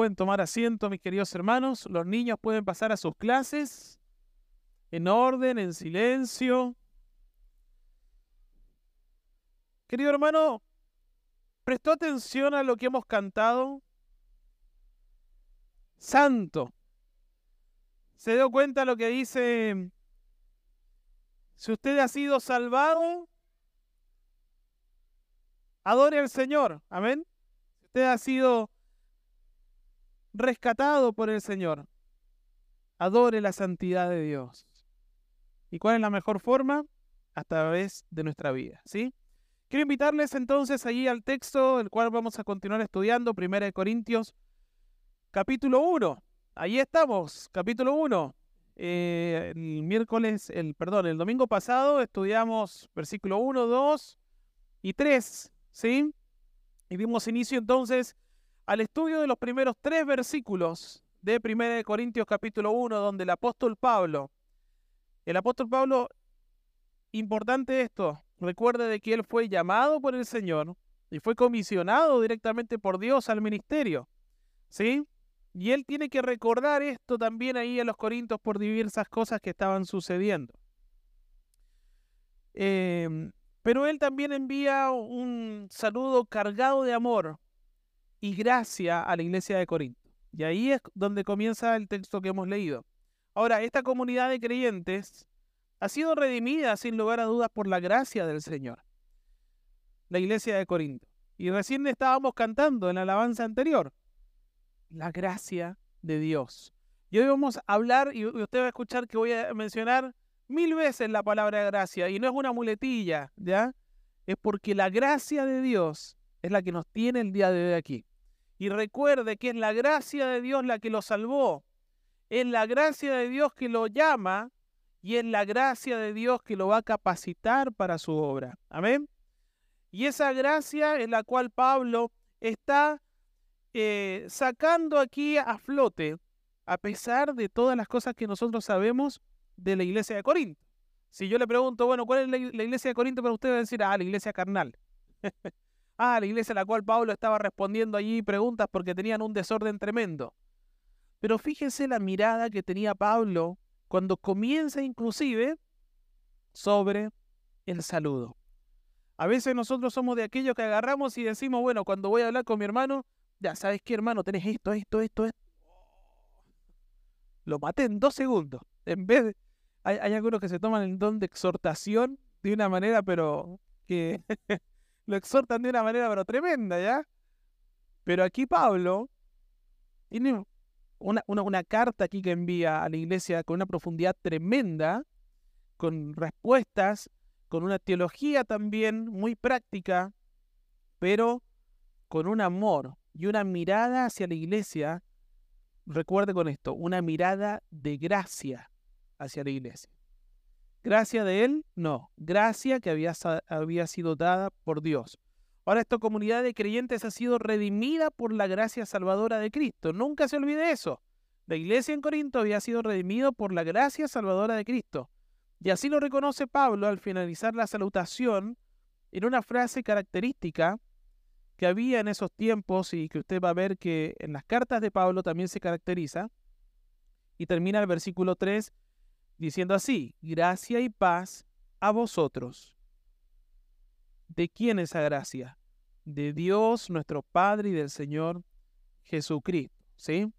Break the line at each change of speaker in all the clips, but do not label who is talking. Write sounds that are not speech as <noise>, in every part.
pueden tomar asiento, mis queridos hermanos. Los niños pueden pasar a sus clases en orden, en silencio. Querido hermano, ¿prestó atención a lo que hemos cantado? Santo. ¿Se dio cuenta lo que dice? Si usted ha sido salvado, adore al Señor. Amén. Si usted ha sido rescatado por el Señor, adore la santidad de Dios. ¿Y cuál es la mejor forma? A través de nuestra vida, ¿sí? Quiero invitarles entonces allí al texto, el cual vamos a continuar estudiando, 1 Corintios, capítulo 1. Allí estamos, capítulo 1. Eh, el miércoles, el perdón, el domingo pasado estudiamos versículo 1, 2 y 3, ¿sí? Y dimos inicio entonces al estudio de los primeros tres versículos de 1 Corintios capítulo 1, donde el apóstol Pablo, el apóstol Pablo, importante esto, recuerde de que él fue llamado por el Señor y fue comisionado directamente por Dios al ministerio, ¿sí? Y él tiene que recordar esto también ahí a los Corintios por diversas cosas que estaban sucediendo. Em, pero él también envía un saludo cargado de amor y gracia a la iglesia de Corinto. Y ahí es donde comienza el texto que hemos leído. Ahora, esta comunidad de creyentes ha sido redimida sin lugar a dudas por la gracia del Señor. La iglesia de Corinto. Y recién estábamos cantando en la alabanza anterior. La gracia de Dios. Y hoy vamos a hablar, y usted va a escuchar que voy a mencionar mil veces la palabra gracia. Y no es una muletilla, ¿ya? Es porque la gracia de Dios es la que nos tiene el día de hoy aquí. Y recuerde que es la gracia de Dios la que lo salvó. Es la gracia de Dios que lo llama y es la gracia de Dios que lo va a capacitar para su obra. Amén. Y esa gracia en la cual Pablo está eh, sacando aquí a flote, a pesar de todas las cosas que nosotros sabemos de la iglesia de Corinto. Si yo le pregunto, bueno, ¿cuál es la, iglesia de Corinto? Pero usted va a decir, ah, la iglesia carnal. <laughs> Ah, la iglesia a la cual Pablo estaba respondiendo allí preguntas porque tenían un desorden tremendo. Pero fíjense la mirada que tenía Pablo cuando comienza inclusive sobre el saludo. A veces nosotros somos de aquellos que agarramos y decimos, bueno, cuando voy a hablar con mi hermano, ya sabes qué hermano, tenés esto, esto, esto, esto. Lo maté en dos segundos. En vez de... Hay, algunos que se toman el don de exhortación de una manera, pero que <laughs> lo exhortan de una manera pero tremenda, ¿ya? Pero aquí Pablo tiene una, una, carta aquí que envía a la iglesia con una profundidad tremenda, con respuestas, con una teología también muy práctica, pero con un amor y una mirada hacia la iglesia, recuerde con esto, una mirada de gracia hacia la iglesia. Gracia de él, no. Gracia que había, había sido dada por Dios. Ahora esta comunidad de creyentes ha sido redimida por la gracia salvadora de Cristo. Nunca se olvide eso. La iglesia en Corinto había sido redimido por la gracia salvadora de Cristo. Y así lo reconoce Pablo al finalizar la salutación en una frase característica que había en esos tiempos y que usted va a ver que en las cartas de Pablo también se caracteriza. Y termina el versículo 3 diciendo así, gracia y paz a vosotros. ¿De quién esa gracia? De Dios nuestro Padre y del Señor Jesucristo. ¿Sí?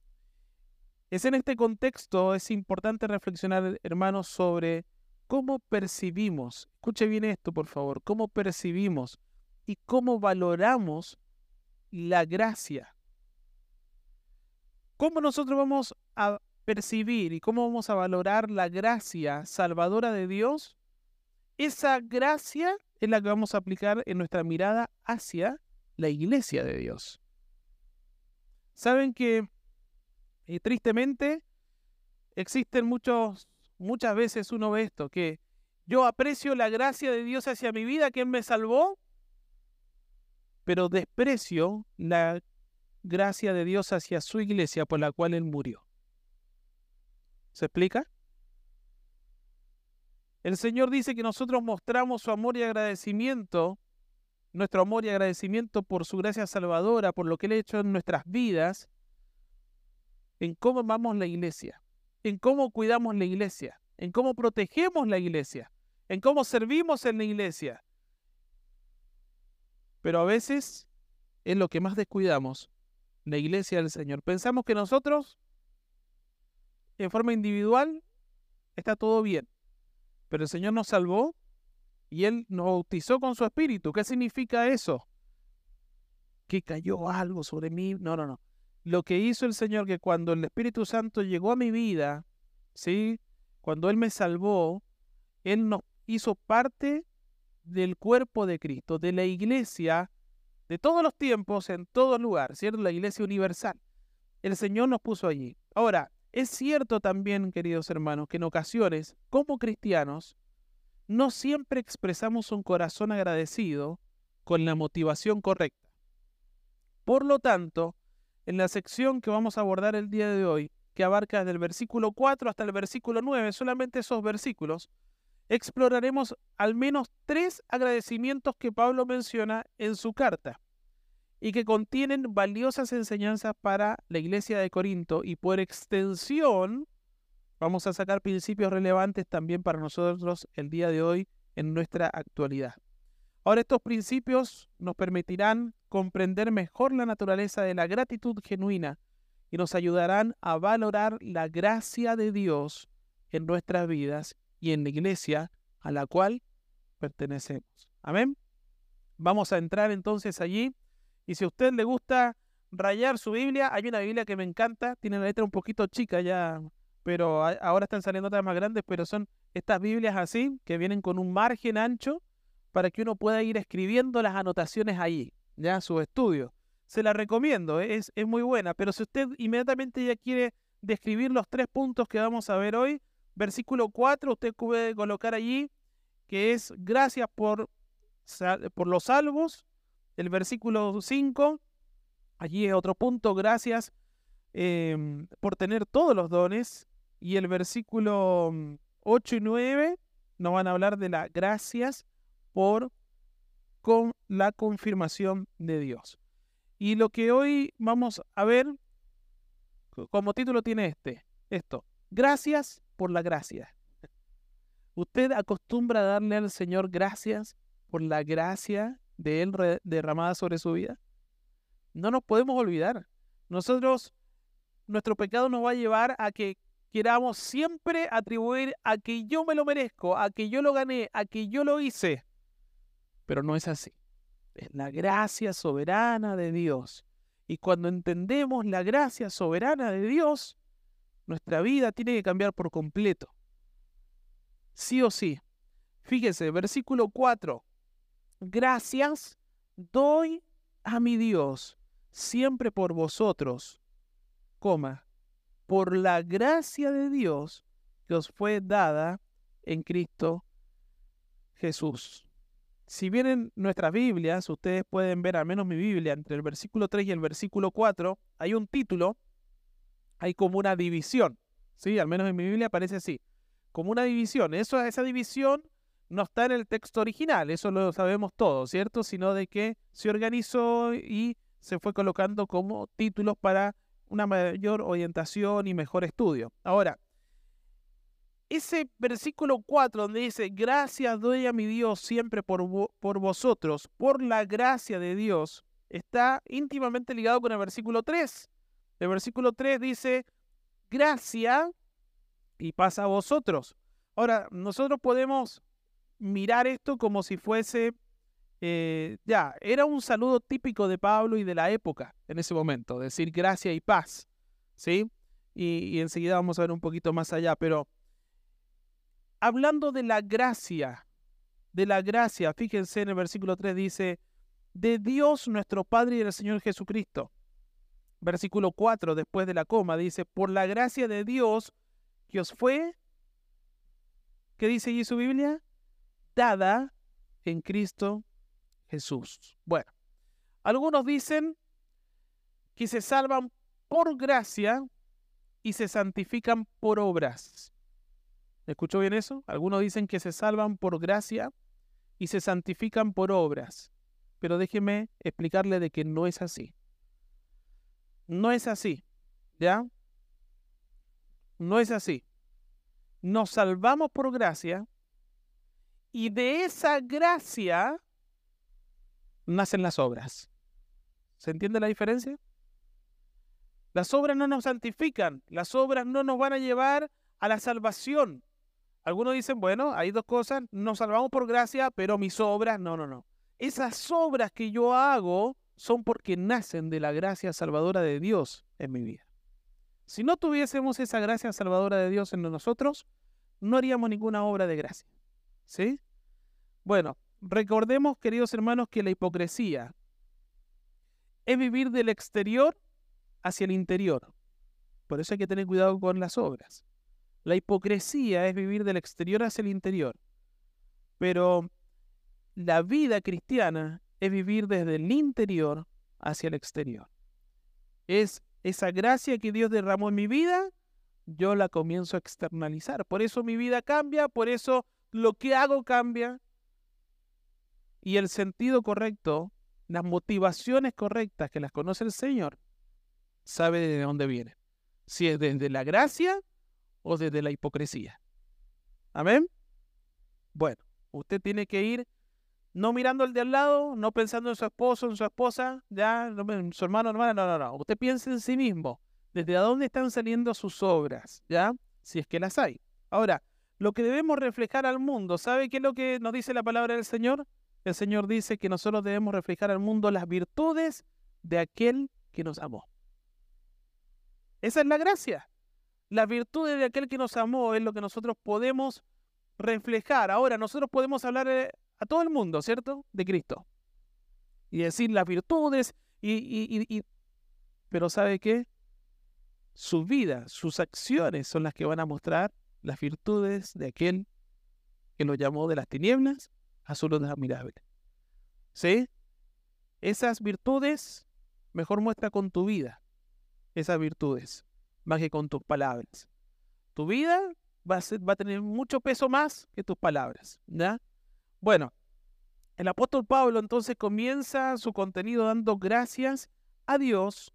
Es en este contexto, es importante reflexionar, hermanos, sobre cómo percibimos, escuche bien esto, por favor, cómo percibimos y cómo valoramos la gracia. ¿Cómo nosotros vamos a percibir y cómo vamos a valorar la gracia salvadora de Dios, esa gracia es la que vamos a aplicar en nuestra mirada hacia la iglesia de Dios. Saben que eh, tristemente existen muchos, muchas veces uno ve esto, que yo aprecio la gracia de Dios hacia mi vida, quien me salvó, pero desprecio la gracia de Dios hacia su iglesia por la cual Él murió. ¿Se explica? El Señor dice que nosotros mostramos su amor y agradecimiento, nuestro amor y agradecimiento por su gracia salvadora, por lo que Él ha hecho en nuestras vidas, en cómo amamos la iglesia, en cómo cuidamos la iglesia, en cómo protegemos la iglesia, en cómo servimos en la iglesia. Pero a veces es lo que más descuidamos, la iglesia del Señor. Pensamos que nosotros, en forma individual, está todo bien, pero el Señor nos salvó y Él nos bautizó con su espíritu. ¿Qué significa eso? Que cayó algo sobre mí. No, no, no. Lo que hizo el Señor, que cuando el Espíritu Santo llegó a mi vida, ¿sí? Cuando Él me salvó, Él nos hizo parte del cuerpo de Cristo, de la iglesia de todos los tiempos, en todo lugar, ¿cierto? La iglesia universal. El Señor nos puso allí. Ahora, es cierto también, queridos hermanos, que en ocasiones, como cristianos, no siempre expresamos un corazón agradecido con la motivación correcta. Por lo tanto, en la sección que vamos a abordar el día de hoy, que abarca desde el versículo 4 hasta el versículo 9, solamente esos versículos, exploraremos al menos tres agradecimientos que Pablo menciona en su carta y que contienen valiosas enseñanzas para la iglesia de Corinto y por extensión vamos a sacar principios relevantes también para nosotros el día de hoy en nuestra actualidad. Ahora estos principios nos permitirán comprender mejor la naturaleza de la gratitud genuina y nos ayudarán a valorar la gracia de Dios en nuestras vidas y en la iglesia a la cual pertenecemos. Amén. Vamos a entrar entonces allí. Y si a usted le gusta rayar su Biblia, hay una Biblia que me encanta, tiene la letra un poquito chica ya, pero ahora están saliendo otras más grandes, pero son estas Biblias así, que vienen con un margen ancho para que uno pueda ir escribiendo las anotaciones allí, ya su estudio. Se la recomiendo, es, es muy buena, pero si usted inmediatamente ya quiere describir los tres puntos que vamos a ver hoy, Versículo 4, usted puede colocar allí que es gracias por, por los salvos. El versículo 5, allí es otro punto, gracias em, por tener todos los dones. Y el versículo 8 y 9 nos van a hablar de las gracias por con la confirmación de Dios. Y lo que hoy vamos a ver como título tiene este, esto, gracias por la gracia. <laughs> ¿Usted acostumbra a darle al Señor gracias por la gracia de Él derramada sobre su vida? No nos podemos olvidar. Nosotros, nuestro pecado nos va a llevar a que queramos siempre atribuir a que yo me lo merezco, a que yo lo gané, a que yo lo hice. Pero no es así. Es la gracia soberana de Dios. Y cuando entendemos la gracia soberana de Dios, nuestra vida tiene que cambiar por completo. Sí o sí. Fíjese, versículo 4. Gracias doy a mi Dios siempre por vosotros, coma, por la gracia de Dios que os fue dada en Cristo Jesús. Si vienen nuestras Biblias, ustedes pueden ver, al menos mi Biblia, entre el versículo 3 y el versículo 4, hay un título hay como una división, ¿sí? Al menos en mi Biblia aparece así, como una división. Eso, esa división no está en el texto original, eso lo sabemos todos, ¿cierto? Sino de que se organizó y se fue colocando como títulos para una mayor orientación y mejor estudio. Ahora, ese versículo 4 donde dice, gracias doy a mi Dios siempre por, por vosotros, por la gracia de Dios, está íntimamente ligado con el versículo 3, el versículo 3 dice, gracia y pasa a vosotros. Ahora, nosotros podemos mirar esto como si fuese, eh, ya, era un saludo típico de Pablo y de la época en ese momento, decir gracia y paz, ¿sí? Y, enseguida vamos a ver un poquito más allá, pero hablando de la gracia, de la gracia, fíjense en el versículo 3 dice, de Dios nuestro Padre y del Señor Jesucristo versículo 4, después de la coma, dice, por la gracia de Dios que os fue, ¿qué dice allí su Biblia? En Cristo Jesús. Bueno, algunos dicen que se salvan por gracia y se santifican por obras. ¿Escuchó bien eso? Algunos dicen que se salvan por gracia y se santifican por obras. Pero déjeme explicarle de que no es así. No es así, ¿ya? No es así. Nos salvamos por gracia y de esa gracia nacen las obras. ¿Se entiende la diferencia? Las obras no nos santifican, las obras no nos van a llevar a la salvación. Algunos dicen, bueno, hay dos cosas, nos salvamos por gracia, pero mis obras, no, no, no. Esas obras que yo hago son porque nacen de la gracia salvadora de Dios en mi vida. Si no tuviésemos esa gracia salvadora de Dios en nosotros, no haríamos ninguna obra de gracia. ¿Sí? Bueno, recordemos, queridos hermanos, que la hipocresía es vivir del exterior hacia el interior. Por eso hay que tener cuidado con las obras. La hipocresía es vivir del exterior hacia el interior. Pero la vida cristiana es vivir desde el interior hacia el exterior. Es esa gracia que Dios derramó en mi vida, yo la comienzo a externalizar. Por eso mi vida cambia, por eso lo que hago cambia. Y el sentido correcto, las motivaciones correctas que las conoce el Señor, sabe de dónde viene. Si es desde la gracia o desde la hipocresía. Amén. Bueno, usted tiene que ir no mirando al de al lado, no pensando en su esposo, en su esposa, ya, en su hermano, hermana, no, no, no. Usted piensa en sí mismo, desde dónde están saliendo sus obras, ya, si es que las hay. Ahora, lo que debemos reflejar al mundo, ¿sabe qué es lo que nos dice la palabra del Señor? El Señor dice que nosotros debemos reflejar al mundo las virtudes de aquel que nos amó. Esa es la gracia. La virtud de aquel que nos amó es lo que nosotros podemos reflejar. Ahora, nosotros podemos hablar eh, a todo el mundo, ¿cierto? De Cristo. Y decir las virtudes y, y, pero ¿sabe qué? Su vida, sus acciones son las que van a mostrar las virtudes de aquel que lo llamó de las tinieblas a su luz admirable. ¿Sí? Esas virtudes mejor muestra con tu vida esas virtudes, más que con tus palabras. Tu vida va a, tener mucho peso más que tus palabras. ¿ya? Bueno, el apóstol Pablo entonces comienza su contenido dando gracias a Dios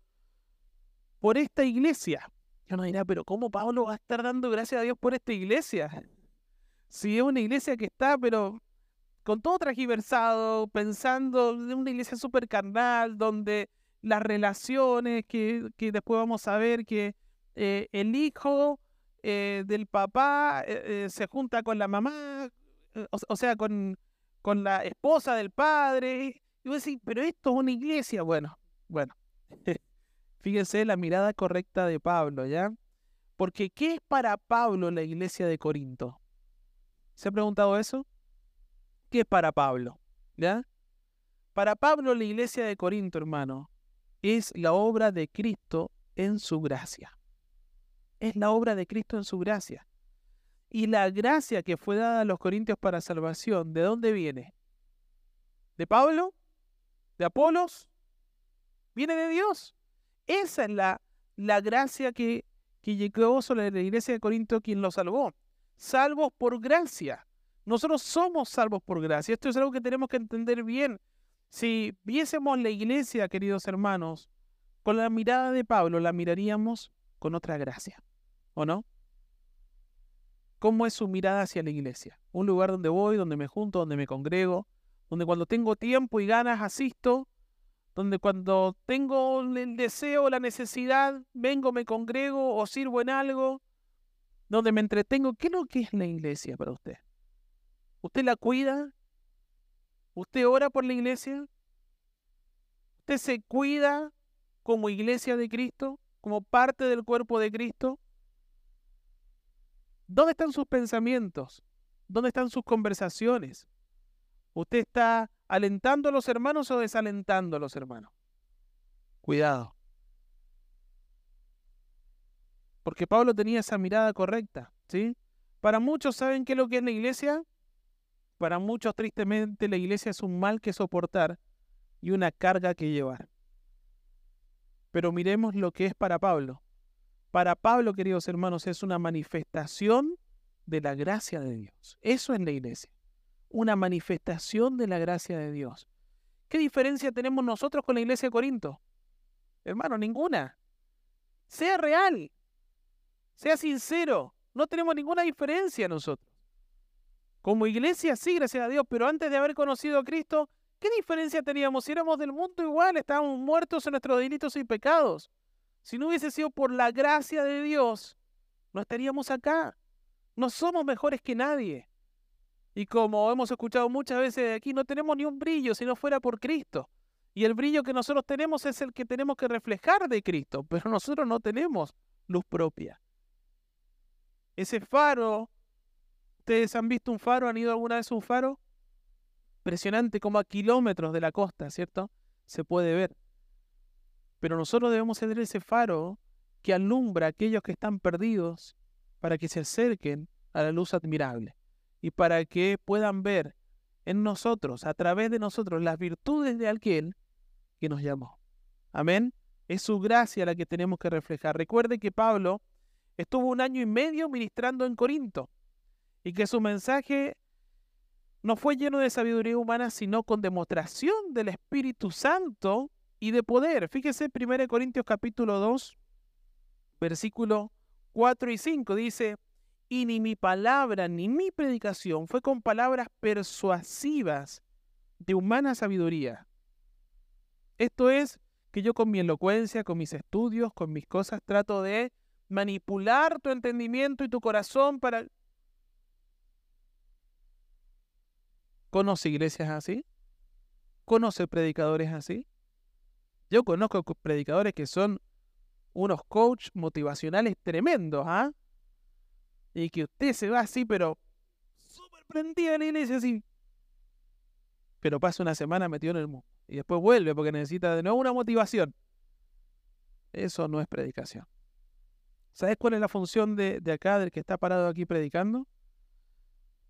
por esta iglesia. Yo no dirá, pero ¿cómo Pablo va a estar dando gracias a Dios por esta iglesia? Si es una iglesia que está, pero con todo tragiversado, pensando en una iglesia súper carnal, donde las relaciones que, después vamos a ver que eh, el hijo eh, del papá eh, se junta con la mamá, o, sea, con, con, la esposa del padre. Y vos decís, pero esto es una iglesia. Bueno, bueno. Fíjense la mirada correcta de Pablo, ¿ya? Porque ¿qué es para Pablo la iglesia de Corinto? ¿Se ha preguntado eso? ¿Qué es para Pablo? ¿Ya? Para Pablo la iglesia de Corinto, hermano, es la obra de Cristo en su gracia. Es la obra de Cristo en su gracia. Y la gracia que fue dada a los corintios para salvación, ¿de dónde viene? ¿De Pablo? ¿De Apolos? Viene de Dios. Esa es la, la gracia que, que llegó sobre la iglesia de Corinto quien lo salvó. Salvos por gracia. Nosotros somos salvos por gracia. Esto es algo que tenemos que entender bien. Si viésemos la iglesia, queridos hermanos, con la mirada de Pablo, la miraríamos con otra gracia, ¿o no? ¿Cómo es su mirada hacia la iglesia? Un lugar donde voy, donde me junto, donde me congrego, donde cuando tengo tiempo y ganas asisto, donde cuando tengo el deseo, la necesidad, vengo, me congrego o sirvo en algo, donde me entretengo. ¿Qué es lo que es la iglesia para usted? ¿Usted la cuida? ¿Usted ora por la iglesia? ¿Usted se cuida como iglesia de Cristo? ¿Como parte del cuerpo de Cristo? ¿Dónde están sus pensamientos? ¿Dónde están sus conversaciones? ¿Usted está alentando a los hermanos o desalentando a los hermanos? Cuidado. Porque Pablo tenía esa mirada correcta, ¿sí? Para muchos, ¿saben qué es lo que es la iglesia? Para muchos, tristemente, la iglesia es un mal que soportar y una carga que llevar. Pero miremos lo que es para Pablo. Para Pablo, queridos hermanos, es una manifestación de la gracia de Dios. Eso es la iglesia. Una manifestación de la gracia de Dios. ¿Qué diferencia tenemos nosotros con la iglesia de Corinto? Hermano, ninguna. Sea real. Sea sincero, no tenemos ninguna diferencia nosotros. Como iglesia, sí, gracias a Dios, pero antes de haber conocido a Cristo, ¿qué diferencia teníamos? Si éramos del mundo igual, estábamos muertos en nuestros delitos y pecados. Si no hubiese sido por la gracia de Dios, no estaríamos acá. No somos mejores que nadie. Y como hemos escuchado muchas veces aquí, no tenemos ni un brillo si no fuera por Cristo. Y el brillo que nosotros tenemos es el que tenemos que reflejar de Cristo, <laughs> pero nosotros no tenemos luz propia. Ese faro ¿Ustedes han visto un faro? ¿Han ido alguna vez a un faro? Impresionante, como a kilómetros de la costa, ¿cierto? Se puede ver. Pero nosotros debemos tener ese faro que alumbra a aquellos que están perdidos para que se acerquen a la luz admirable y para que puedan ver en nosotros, a través de nosotros, las virtudes de aquel que nos llamó. Amén. Es su gracia la que tenemos que reflejar. Recuerde que Pablo estuvo un año y medio ministrando en Corinto y que su mensaje no fue lleno de sabiduría humana, sino con demostración del Espíritu Santo y de poder. Fíjese 1 Corintios capítulo 2, versículo 4 y 5, dice, y ni mi palabra ni mi predicación fue con palabras persuasivas de humana sabiduría. Esto es que yo con mi elocuencia, con mis estudios, con mis cosas, trato de manipular tu entendimiento y tu corazón para ¿Conoce iglesias así? ¿Conoce predicadores así? Yo conozco predicadores que son unos coach motivacionales tremendos, ¿ah? Y que usted se va así, pero súper prendido en la iglesia así. Pero pasa una semana metido en el mundo. Y después vuelve porque necesita de nuevo una motivación. Eso no es predicación. ¿Sabes cuál es la función de, de acá, del que está parado aquí predicando?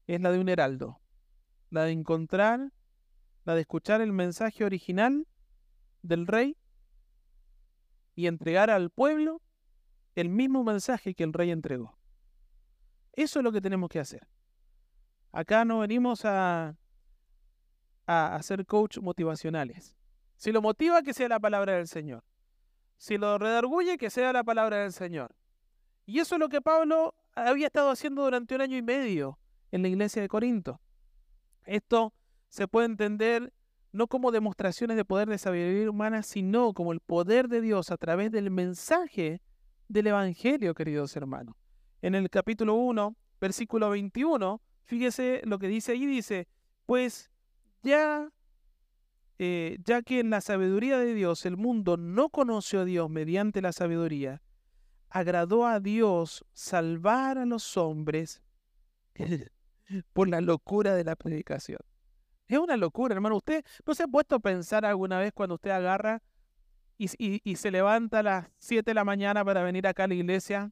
Es la de un heraldo la de encontrar, la de escuchar el mensaje original del rey y entregar al pueblo el mismo mensaje que el rey entregó. Eso es lo que tenemos que hacer. Acá no venimos a, a hacer coach motivacionales. Si lo motiva, que sea la palabra del Señor. Si lo redarguye, que sea la palabra del Señor. Y eso es lo que Pablo había estado haciendo durante un año y medio en la iglesia de Corinto. Esto se puede entender no como demostraciones de poder de sabiduría humana, sino como el poder de Dios a través del mensaje del Evangelio, queridos hermanos. En el capítulo 1, versículo 21, fíjese lo que dice ahí, dice, pues ya, eh, ya que en la sabiduría de Dios el mundo no conoció a Dios mediante la sabiduría, agradó a Dios salvar a los hombres <laughs> por la locura de la predicación. Es una locura, hermano. ¿Usted no se ha puesto a pensar alguna vez cuando usted agarra y, se levanta a las 7 de la mañana para venir acá a la iglesia?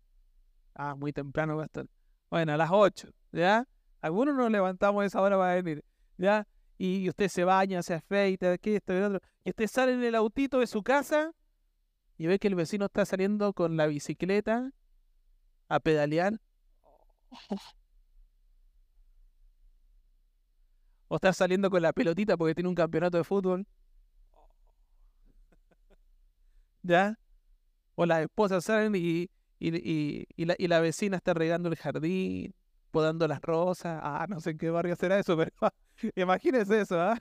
Ah, muy temprano estar. Bueno, a las 8, ¿ya? Algunos nos levantamos a esa hora para venir, ¿ya? Y usted se baña, se afeita, aquí, esto y otro. Y usted sale en el autito de su casa y ve que el vecino está saliendo con la bicicleta a pedalear. <laughs> o está saliendo con la pelotita porque tiene un campeonato de fútbol. <laughs> ¿Ya? O las esposas salen y, y, la, vecina está regando el jardín, podando las rosas. Ah, no sé en qué barrio será eso, <laughs> pero imagínese eso, ¿ah?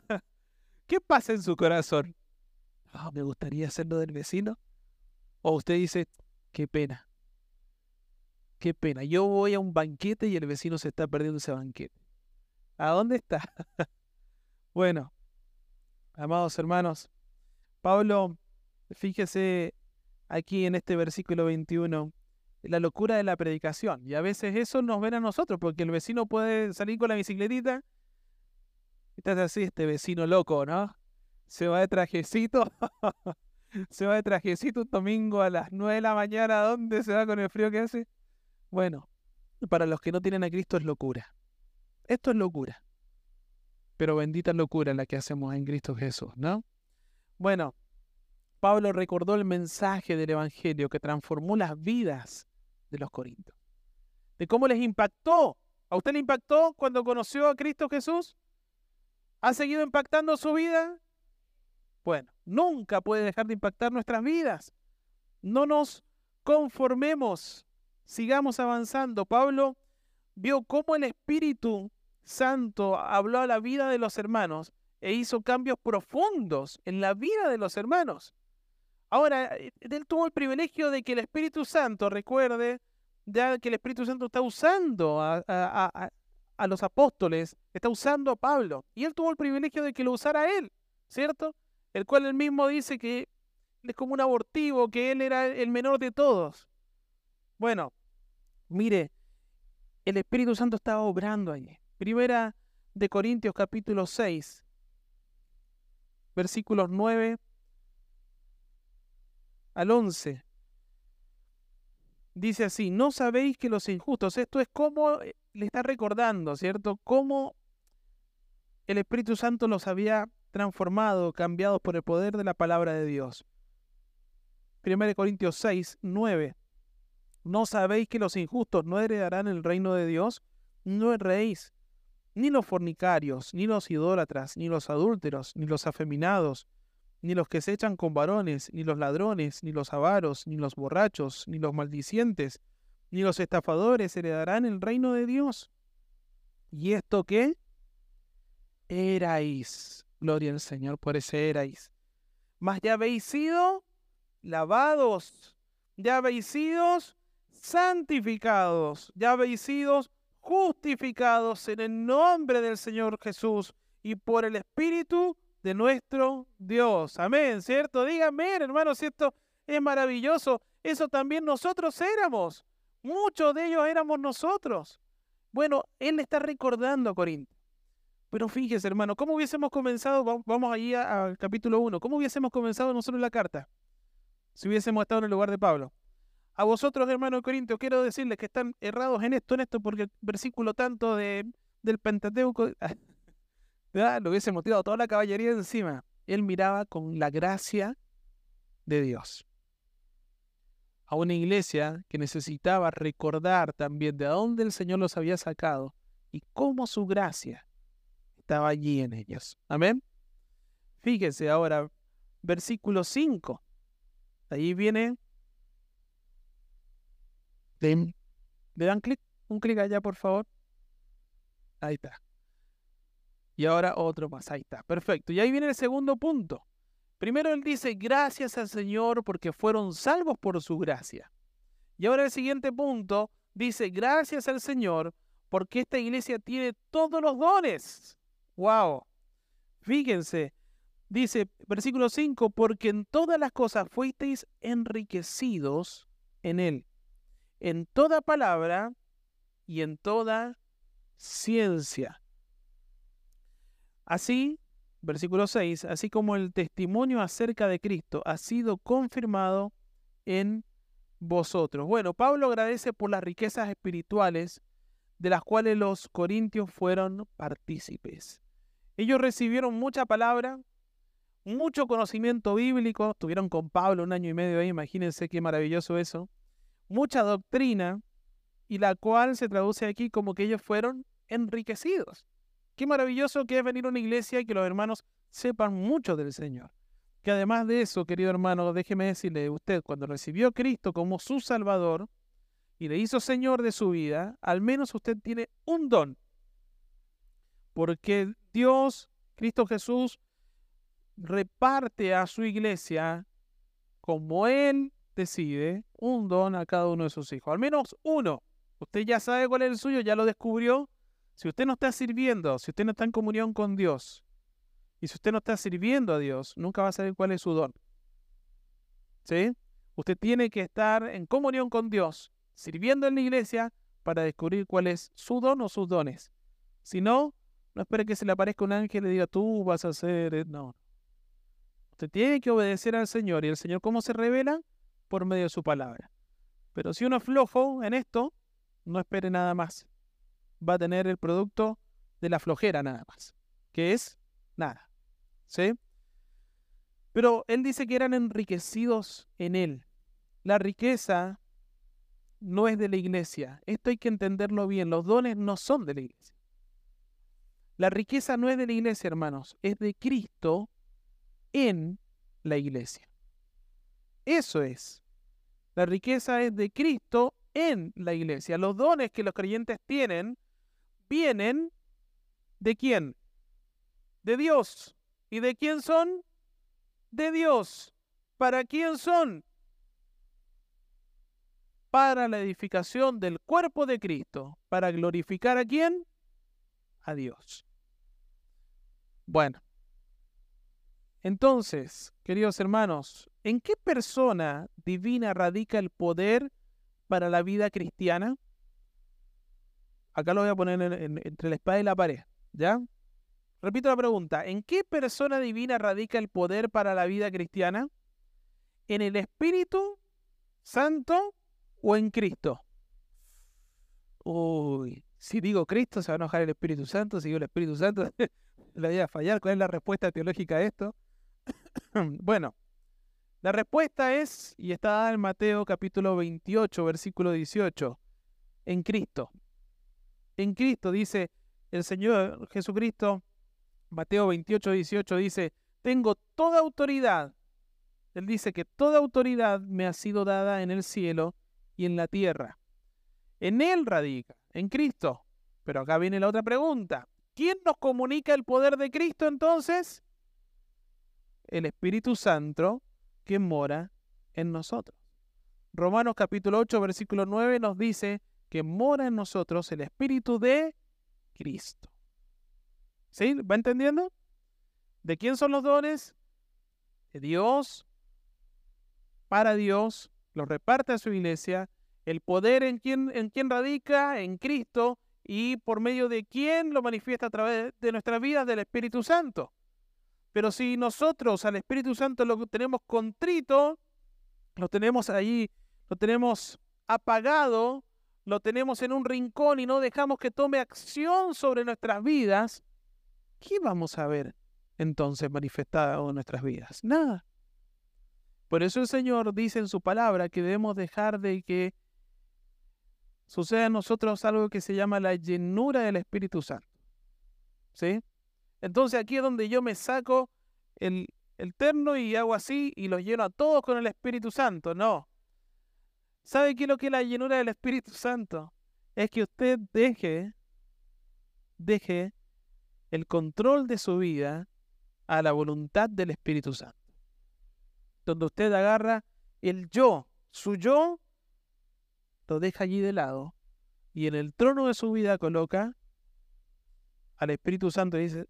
¿Qué pasa en su corazón? Ah, me gustaría hacerlo del vecino. O usted dice, qué pena. Qué pena. Yo voy a un banquete y el vecino se está perdiendo ese banquete. ¿A dónde está? <laughs> bueno, amados hermanos, Pablo, fíjese aquí en este versículo 21, la locura de la predicación. Y a veces eso nos ven a nosotros, porque el vecino puede salir con la bicicletita. Estás así, este vecino loco, ¿no? Se va de trajecito. <laughs> se va de trajecito un domingo a las 9 de la mañana. dónde se va con el frío que hace? Bueno, para los que no tienen a Cristo es locura. Esto es locura. Pero bendita locura la que hacemos en Cristo Jesús, ¿no? Bueno, Pablo recordó el mensaje del Evangelio que transformó las vidas de los corintios. De cómo les impactó. ¿A usted le impactó cuando conoció a Cristo Jesús? ¿Ha seguido impactando su vida? Bueno, nunca puede dejar de impactar nuestras vidas. No nos conformemos sigamos avanzando. Pablo vio cómo el Espíritu Santo habló a la vida de los hermanos e hizo cambios profundos en la vida de los hermanos. Ahora, eh, él tuvo el privilegio de que el Espíritu Santo, recuerde, ya que el Espíritu Santo está usando a, a, los apóstoles, está usando a Pablo, y él tuvo el privilegio de que lo usara él, ¿cierto? El cual él mismo dice que es como un abortivo, que él era el menor de todos. Bueno, mire, el Espíritu Santo estaba obrando allí. Primera de Corintios capítulo 6, versículos 9 al 11. Dice así, no sabéis que los injustos, esto es como eh, le está recordando, ¿cierto? Cómo el Espíritu Santo los había transformado, cambiados por el poder de la palabra de Dios. 1 Corintios 6, 9. ¿No sabéis que los injustos no heredarán el reino de Dios? No erréis, ni los fornicarios, ni los idólatras, ni los adúlteros, ni los afeminados, ni los que se echan con varones, ni los ladrones, ni los avaros, ni los borrachos, ni los maldicientes, ni los estafadores heredarán el reino de Dios. ¿Y esto qué? Erais. Gloria al Señor por ese erais. Mas ya habéis sido lavados, ya habéis sido santificados, ya habéis sido justificados en el nombre del Señor Jesús y por el Espíritu de nuestro Dios. Amén, ¿cierto? Díganme, hermanos, esto es maravilloso. Eso también nosotros éramos. Muchos de ellos éramos nosotros. Bueno, Él está recordando a Corinto. Pero fíjese, hermano, ¿cómo hubiésemos comenzado? Vamos allí al capítulo 1. ¿Cómo hubiésemos comenzado nosotros la carta? Si hubiésemos estado en el lugar de Pablo. A vosotros, hermanos de Corinto, quiero decirles que están errados en esto, en esto, porque el versículo tanto de, del Pentateuco <laughs> lo hubiese motivado toda la caballería encima. Él miraba con la gracia de Dios. A una iglesia que necesitaba recordar también de dónde el Señor los había sacado y cómo su gracia estaba allí en ellos. Amén. Fíjese ahora, versículo 5. Ahí viene. ¿Le, ¿Le dan clic? Un clic allá, por favor. Ahí está. Y ahora otro más. Ahí está. Perfecto. Y ahí viene el segundo punto. Primero él dice, gracias al Señor porque fueron salvos por su gracia. Y ahora el siguiente punto dice, gracias al Señor porque esta iglesia tiene todos los dones. ¡Wow! Fíjense, dice versículo 5, porque en todas las cosas fuisteis enriquecidos en Él, en toda palabra y en toda ciencia Así, versículo 6, así como el testimonio acerca de Cristo ha sido confirmado en vosotros. Bueno, Pablo agradece por las riquezas espirituales de las cuales los corintios fueron partícipes. Ellos recibieron mucha palabra, mucho conocimiento bíblico, estuvieron con Pablo un año y medio ahí, imagínense qué maravilloso eso, mucha doctrina, y la cual se traduce aquí como que ellos fueron enriquecidos. Qué maravilloso que es venir a una iglesia y que los hermanos sepan mucho del Señor. Que además de eso, querido hermano, déjeme decirle, usted cuando recibió a Cristo como su Salvador y le hizo Señor de su vida, al menos usted tiene un don. Porque Dios, Cristo Jesús, reparte a su iglesia como Él decide un don a cada uno de sus hijos. Al menos uno. Usted ya sabe cuál es el suyo, ya lo descubrió, si usted no está sirviendo, si usted no está en comunión con Dios, y si usted no está sirviendo a Dios, nunca va a saber cuál es su don. ¿Sí? Usted tiene que estar en comunión con Dios, sirviendo en la iglesia, para descubrir cuál es su don o sus dones. Si no, no espere que se le aparezca un ángel y le diga, tú vas a hacer... Eh, no. Usted tiene que obedecer al Señor. ¿Y el Señor cómo se revela? Por medio de su palabra. Pero si uno es flojo en esto, no espere nada más va a tener el producto de la flojera nada más, que es nada. ¿Sí? Pero él dice que eran enriquecidos en él. La riqueza no es de la iglesia. Esto hay que entenderlo bien. Los dones no son de la iglesia. La riqueza no es de la iglesia, hermanos. Es de Cristo en la iglesia. Eso es. La riqueza es de Cristo en la iglesia. Los dones que los creyentes tienen vienen de quién? De Dios. ¿Y de quién son? De Dios. ¿Para quién son? Para la edificación del cuerpo de Cristo. ¿Para glorificar a quién? A Dios. Bueno. Entonces, queridos hermanos, ¿en qué persona divina radica el poder para la vida cristiana? Acá lo voy a poner entre la espada y la pared, ¿ya? Repito la pregunta, ¿en qué persona divina radica el poder para la vida cristiana? ¿En el Espíritu Santo o en Cristo? Uy, si digo Cristo se va a enojar el Espíritu Santo, si digo el Espíritu Santo <laughs> le voy a fallar. ¿Cuál es la respuesta teológica a esto? <clears throat> bueno, la respuesta es, y está dada en Mateo capítulo 28, versículo 18, en Cristo. En Cristo dice el Señor Jesucristo, Mateo 28, 18 dice, tengo toda autoridad. Él dice que toda autoridad me ha sido dada en el cielo y en la tierra. En Él radica, en Cristo. Pero acá viene la otra pregunta. ¿Quién nos comunica el poder de Cristo entonces? el Espíritu Santo que mora en nosotros. Romanos capítulo 8, versículo 9 nos dice que mora en nosotros el Espíritu de Cristo. ¿Sí? ¿Va entendiendo? ¿De quién son los dones? De Dios, para Dios, los reparte a su iglesia, el poder en quién en quien radica, en Cristo, y por medio de quién lo manifiesta a través de nuestras vidas del Espíritu Santo. Pero si nosotros al Espíritu Santo lo tenemos contrito, lo tenemos ahí, lo tenemos apagado, lo tenemos en un rincón y no dejamos que tome acción sobre nuestras vidas, ¿qué vamos a ver entonces manifestado en nuestras vidas? Nada. Por eso el Señor dice en su palabra que debemos dejar de que suceda en nosotros algo que se llama la llenura del Espíritu Santo. ¿Sí? Entonces aquí es donde yo me saco el, el terno y hago así y los lleno a todos con el Espíritu Santo. No. ¿Sabe qué es lo que es la llenura del Espíritu Santo? Es que usted deje, deje el control de su vida a la voluntad del Espíritu Santo. Donde usted agarra el yo, su yo, lo deja allí de lado y en el trono de su vida coloca al Espíritu Santo y dice,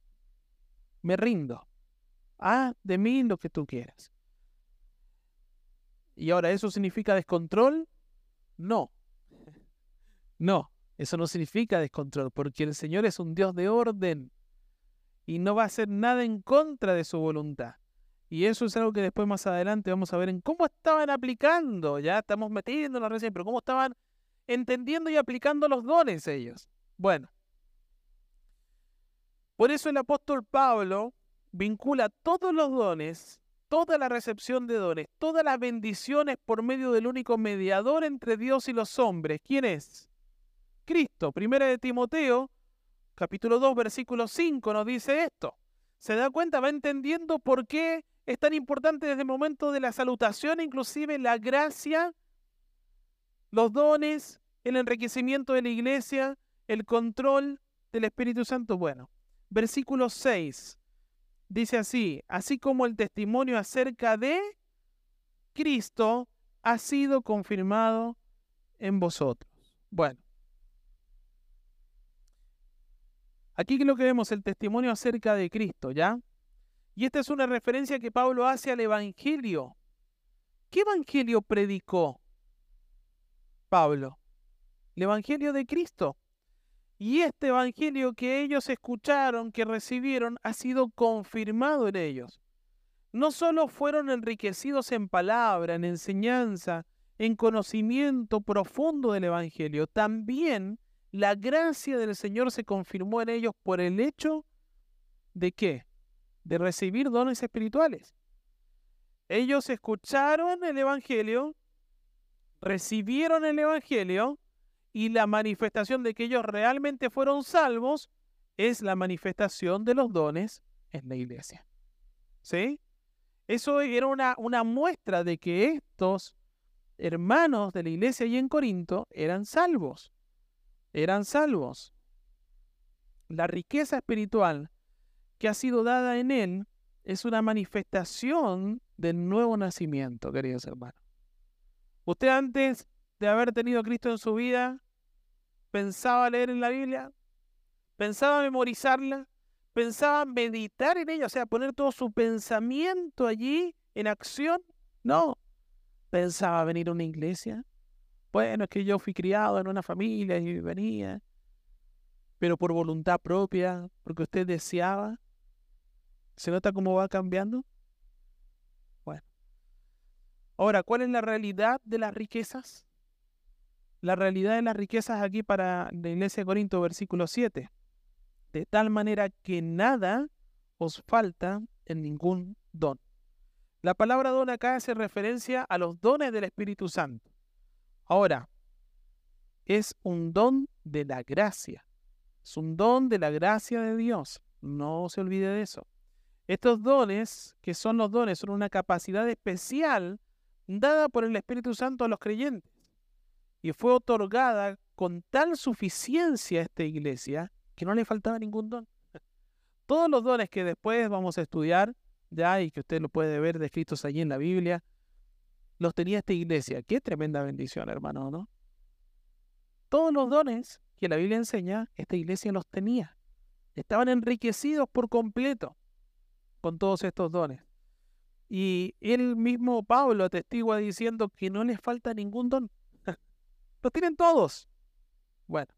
me rindo. Haz de mí lo que tú quieras. ¿Y ahora eso significa descontrol? No. <laughs> No, eso no significa descontrol, porque el Señor es un Dios de orden y no va a hacer nada en contra de su voluntad. Y eso es algo que después más adelante vamos a ver en cómo estaban aplicando. Ya estamos metiendo en la recién, pero cómo estaban entendiendo y aplicando los dones ellos. Bueno, por eso el apóstol Pablo vincula todos los dones, toda la recepción de dones, todas las bendiciones por medio del único mediador entre Dios y los hombres. ¿Quién es? Cristo. Primera de Timoteo, capítulo 2, versículo 5 nos dice esto. ¿Se da cuenta? Va entendiendo por qué es tan importante desde el momento de la salutación, inclusive la gracia, los dones, el enriquecimiento de la iglesia, el control del Espíritu Santo. Bueno, versículo 6. Dice así, así como el testimonio acerca de Cristo ha sido confirmado en vosotros. Bueno, aquí lo que vemos el testimonio acerca de Cristo, ¿ya? Y esta es una referencia que Pablo hace al Evangelio. ¿Qué Evangelio predicó Pablo? El Evangelio de Cristo. Y este evangelio que ellos escucharon, que recibieron, ha sido confirmado en ellos. No solo fueron enriquecidos en palabra, en enseñanza, en conocimiento profundo del evangelio, también la gracia del Señor se confirmó en ellos por el hecho de qué? De recibir dones espirituales. Ellos escucharon el evangelio, recibieron el evangelio y la manifestación de que ellos realmente fueron salvos es la manifestación de los dones en la iglesia. ¿Sí? Eso era una, una muestra de que estos hermanos de la iglesia allí en Corinto eran salvos. Eran salvos. La riqueza espiritual que ha sido dada en él es una manifestación del nuevo nacimiento, queridos hermanos. Usted antes de haber tenido Cristo en su vida, pensaba leer en la Biblia, pensaba memorizarla, pensaba meditar en ella, o sea, poner todo su pensamiento allí en acción. No, pensaba venir a una iglesia. Bueno, es que yo fui criado en una familia y venía, pero por voluntad propia, porque usted deseaba. ¿Se nota cómo va cambiando? Bueno. Ahora, ¿cuál es la realidad de las riquezas? La realidad de las riquezas aquí para la iglesia de Corinto, versículo 7. De tal manera que nada os falta en ningún don. La palabra don acá hace referencia a los dones del Espíritu Santo. Ahora, es un don de la gracia. Es un don de la gracia de Dios. No se olvide de eso. Estos dones, que son los dones, son una capacidad especial dada por el Espíritu Santo a los creyentes. Y fue otorgada con tal suficiencia a esta iglesia que no le faltaba ningún don. <laughs> Todos los dones que después vamos a estudiar ya y que usted lo puede ver descritos allí en la Biblia, los tenía esta iglesia. Qué tremenda bendición, hermano, ¿no? Todos los dones que la Biblia enseña, esta iglesia los tenía. Estaban enriquecidos por completo con todos estos dones. Y él mismo, Pablo, atestigua diciendo que no les falta ningún don. Los tienen todos. Bueno,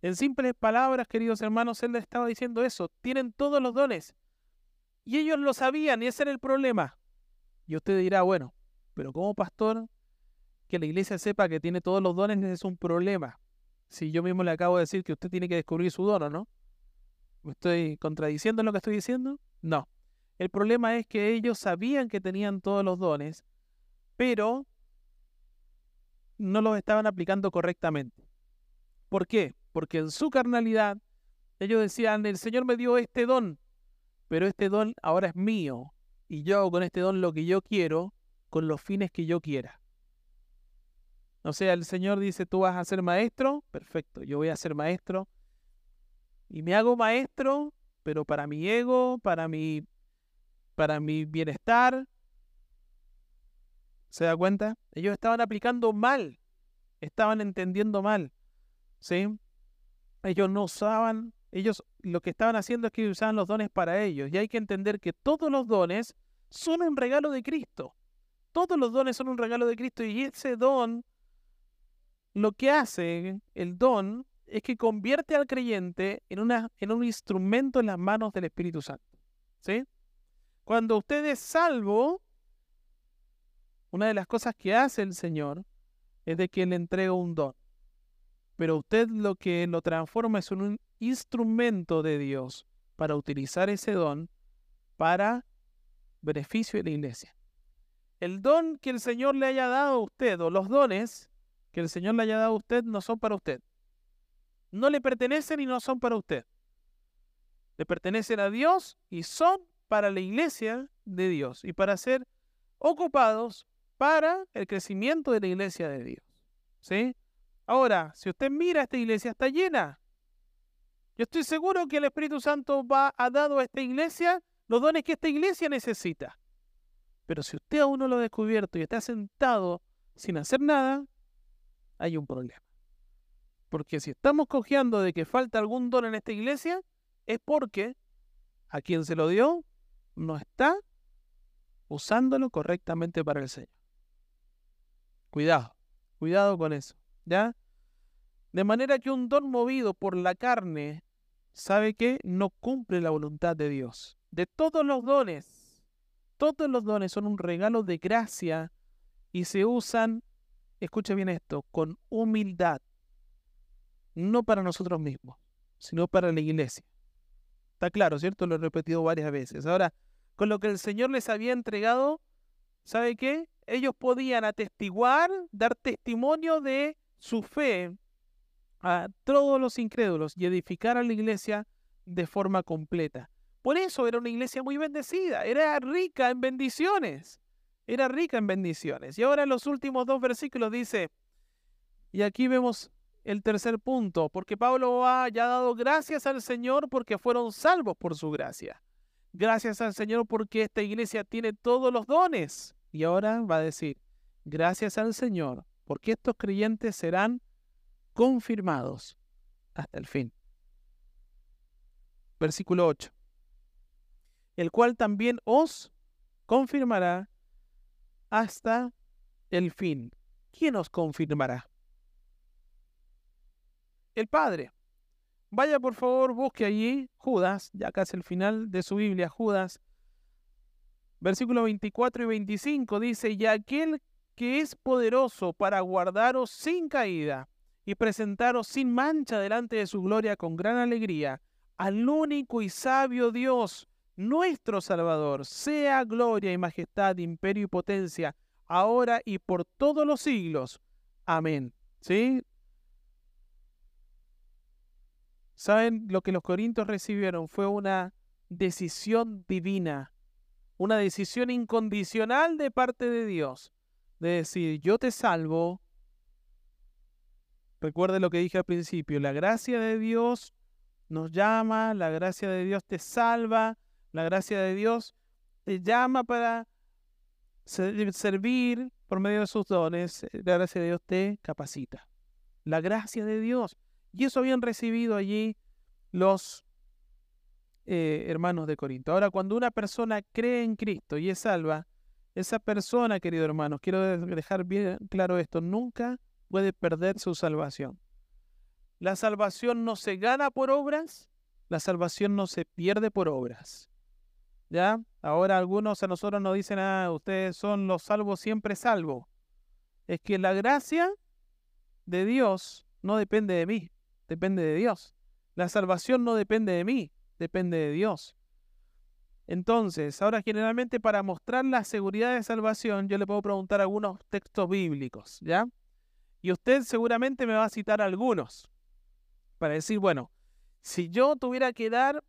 en simples palabras, queridos hermanos, él le estaba diciendo eso. Tienen todos los dones. Y ellos lo sabían y ese era el problema. Y usted dirá, bueno, pero como pastor, que la iglesia sepa que tiene todos los dones es un problema. Si yo mismo le acabo de decir que usted tiene que descubrir su don, ¿no? ¿Me estoy contradiciendo en lo que estoy diciendo? No. El problema es que ellos sabían que tenían todos los dones, pero no los estaban aplicando correctamente. ¿Por qué? Porque en su carnalidad ellos decían, el Señor me dio este don, pero este don ahora es mío y yo hago con este don lo que yo quiero con los fines que yo quiera. O sea, el Señor dice, tú vas a ser maestro, perfecto, yo voy a ser maestro y me hago maestro, pero para mi ego, para mi para mi bienestar. ¿Se da cuenta? Ellos estaban aplicando mal, estaban entendiendo mal. ¿Sí? Ellos no usaban ellos lo que estaban haciendo es que usaban los dones para ellos. Y hay que entender que todos los dones son un regalo de Cristo. Todos los dones son un regalo de Cristo. Y ese don, lo que hace el don, es que convierte al creyente en, una, en un instrumento en las manos del Espíritu Santo. ¿Sí? Cuando usted es salvo, una de las cosas que hace el Señor es de que le entrega un don. Pero usted lo que lo transforma es en un instrumento de Dios para utilizar ese don para beneficio de la iglesia. El don que el Señor le haya dado a usted o los dones que el Señor le haya dado a usted no son para usted. No le pertenecen y no son para usted. Le pertenecen a Dios y son para la iglesia de Dios y para ser ocupados para el crecimiento de la iglesia de Dios. ¿Sí? Ahora, si usted mira esta iglesia está llena yo estoy seguro que el Espíritu Santo va a dado a esta iglesia los dones que esta iglesia necesita. Pero si usted aún no lo ha descubierto y está sentado sin hacer nada, hay un problema. Porque si estamos cojeando de que falta algún don en esta iglesia, es porque a quien se lo dio no está usándolo correctamente para el Señor. Cuidado, cuidado con eso, ¿ya? De manera que un don movido por la carne, ¿sabe que No cumple la voluntad de Dios. De todos los dones, todos los dones son un regalo de gracia y se usan, escuche bien esto, con humildad. No para nosotros mismos, sino para la iglesia. Está claro, ¿cierto? Lo he repetido varias veces. Ahora, con lo que el Señor les había entregado, ¿sabe qué? Ellos podían atestiguar, dar testimonio de su fe a todos los incrédulos y edificar a la iglesia de forma completa. Por eso era una iglesia muy bendecida, era rica en bendiciones. era rica en bendiciones. Y ahora en los últimos dos versículos dice, y aquí vemos el tercer punto, porque Pablo ha dado gracias al Señor porque fueron salvos por su gracia. Gracias al Señor porque esta iglesia tiene todos los dones. Y ahora va a decir, gracias al Señor porque estos creyentes serán confirmados hasta el fin. Versículo 8. El cual también os confirmará hasta el fin. ¿Quién os confirmará? El Padre. Vaya por favor, busque allí Judas, ya casi el final de su Biblia, Judas. Versículo 24 y 25 dice, y aquel que es poderoso para guardaros sin caída y presentaros sin mancha delante de su gloria con gran alegría, al único y sabio Dios, nuestro Salvador, sea gloria y majestad, imperio y potencia, ahora y por todos los siglos. Amén. ¿Sí? ¿Saben? Lo que los corintios recibieron fue una decisión divina, una decisión incondicional de parte de Dios, de decir, yo te salvo. Recuerde lo que dije al principio, la gracia de Dios nos llama, la gracia de Dios te salva, la gracia de Dios te llama para servir por medio de sus dones, la gracia de Dios te capacita. La gracia de Dios. Y eso habían recibido allí los eh, hermanos de Corinto. Ahora, cuando una persona cree en Cristo y es salva, esa persona, querido hermano, quiero dejar bien claro esto, nunca puede perder su salvación. La salvación no se gana por obras, la salvación no se pierde por obras. ¿Ya? Ahora algunos a nosotros nos dicen, ah, ustedes son los salvos siempre salvos. Es que la gracia de Dios no depende de mí depende de Dios. La salvación no depende de mí, depende de Dios. Entonces, ahora generalmente para mostrar la seguridad de salvación, yo le puedo preguntar algunos textos bíblicos, ¿ya? Y usted seguramente me va a citar algunos para decir, bueno, si yo tuviera que dar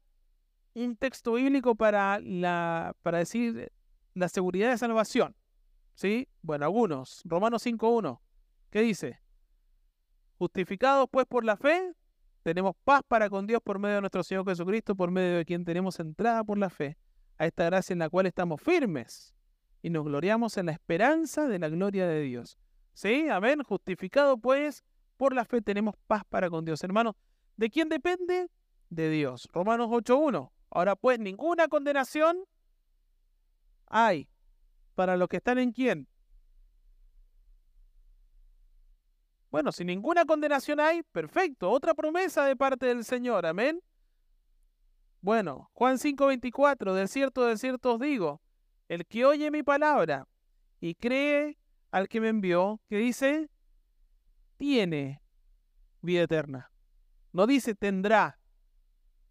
un texto bíblico para, la, para decir la seguridad de salvación, ¿sí? Bueno, algunos. Romanos 5.1, ¿qué dice? Justificados pues por la fe, tenemos paz para con Dios por medio de nuestro Señor Jesucristo, por medio de quien tenemos entrada por la fe a esta gracia en la cual estamos firmes y nos gloriamos en la esperanza de la gloria de Dios. ¿Sí? Amén. Justificado pues por la fe tenemos paz para con Dios. Hermanos, ¿de quién depende? De Dios. Romanos 8.1. Ahora pues ninguna condenación hay para los que están en quién? Bueno, si ninguna condenación hay, perfecto. Otra promesa de parte del Señor. Amén. Bueno, Juan 5:24, de cierto, de cierto os digo, el que oye mi palabra y cree al que me envió, que dice, tiene vida eterna. No dice tendrá,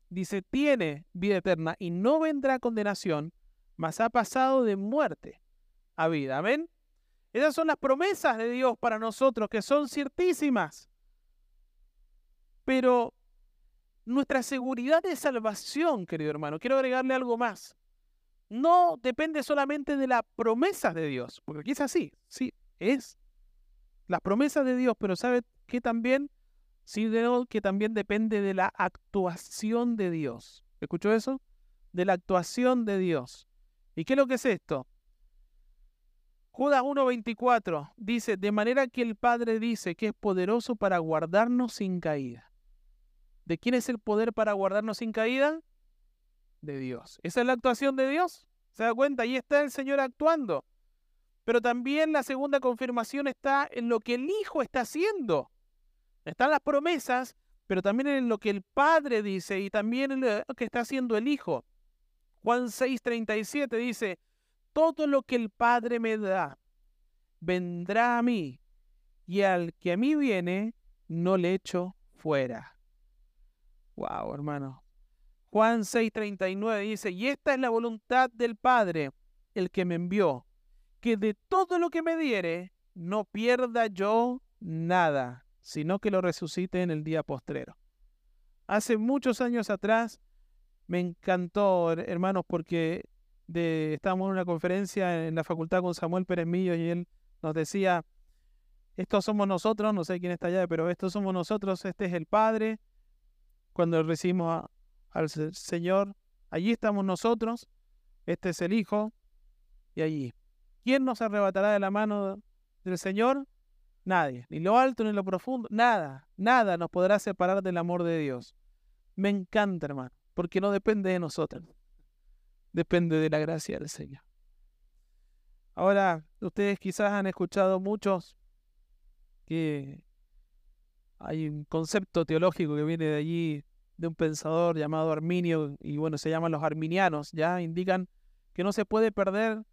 dice tiene vida eterna y no vendrá condenación, mas ha pasado de muerte a vida. Amén. Esas son las promesas de Dios para nosotros, que son ciertísimas. Pero nuestra seguridad de salvación, querido hermano, quiero agregarle algo más. No depende solamente de las promesas de Dios, porque aquí es así, sí, es las promesas de Dios, pero ¿sabe que también? Sí, que también depende de la actuación de Dios. ¿Escuchó eso? De la actuación de Dios. ¿Y qué es lo que es esto? Judas 1.24 dice, de manera que el Padre dice que es poderoso para guardarnos sin caída. ¿De quién es el poder para guardarnos sin caída? De Dios. Esa es la actuación de Dios. ¿Se da cuenta? Ahí está el Señor actuando. Pero también la segunda confirmación está en lo que el Hijo está haciendo. Están las promesas, pero también en lo que el Padre dice y también en lo que está haciendo el Hijo. Juan 6:37 dice, todo lo que el Padre me da vendrá a mí, y al que a mí viene, no le echo fuera. Wow, hermano. Juan 6:39 dice, y esta es la voluntad del Padre, el que me envió, que de todo lo que me diere, no pierda yo nada, sino que lo resucite en el día postrero. Hace muchos años atrás me encantó, hermanos, porque estábamos en una conferencia en la facultad con Samuel Pérez Millo y él nos decía, estos somos nosotros, no sé quién está allá, pero estos somos nosotros, este es el Padre, cuando recibimos al Señor, allí estamos nosotros, este es el Hijo, y allí. ¿Quién nos arrebatará de la mano del Señor? Nadie, ni lo alto ni lo profundo, nada, nada nos podrá separar del amor de Dios. Me encanta, hermano, porque no depende de nosotros, depende de la gracia del Señor. Ahora, ustedes quizás han escuchado muchos que hay un concepto teológico que viene de allí, de un pensador llamado Arminio, y bueno, se llaman los arminianos, ya indican que no se puede perder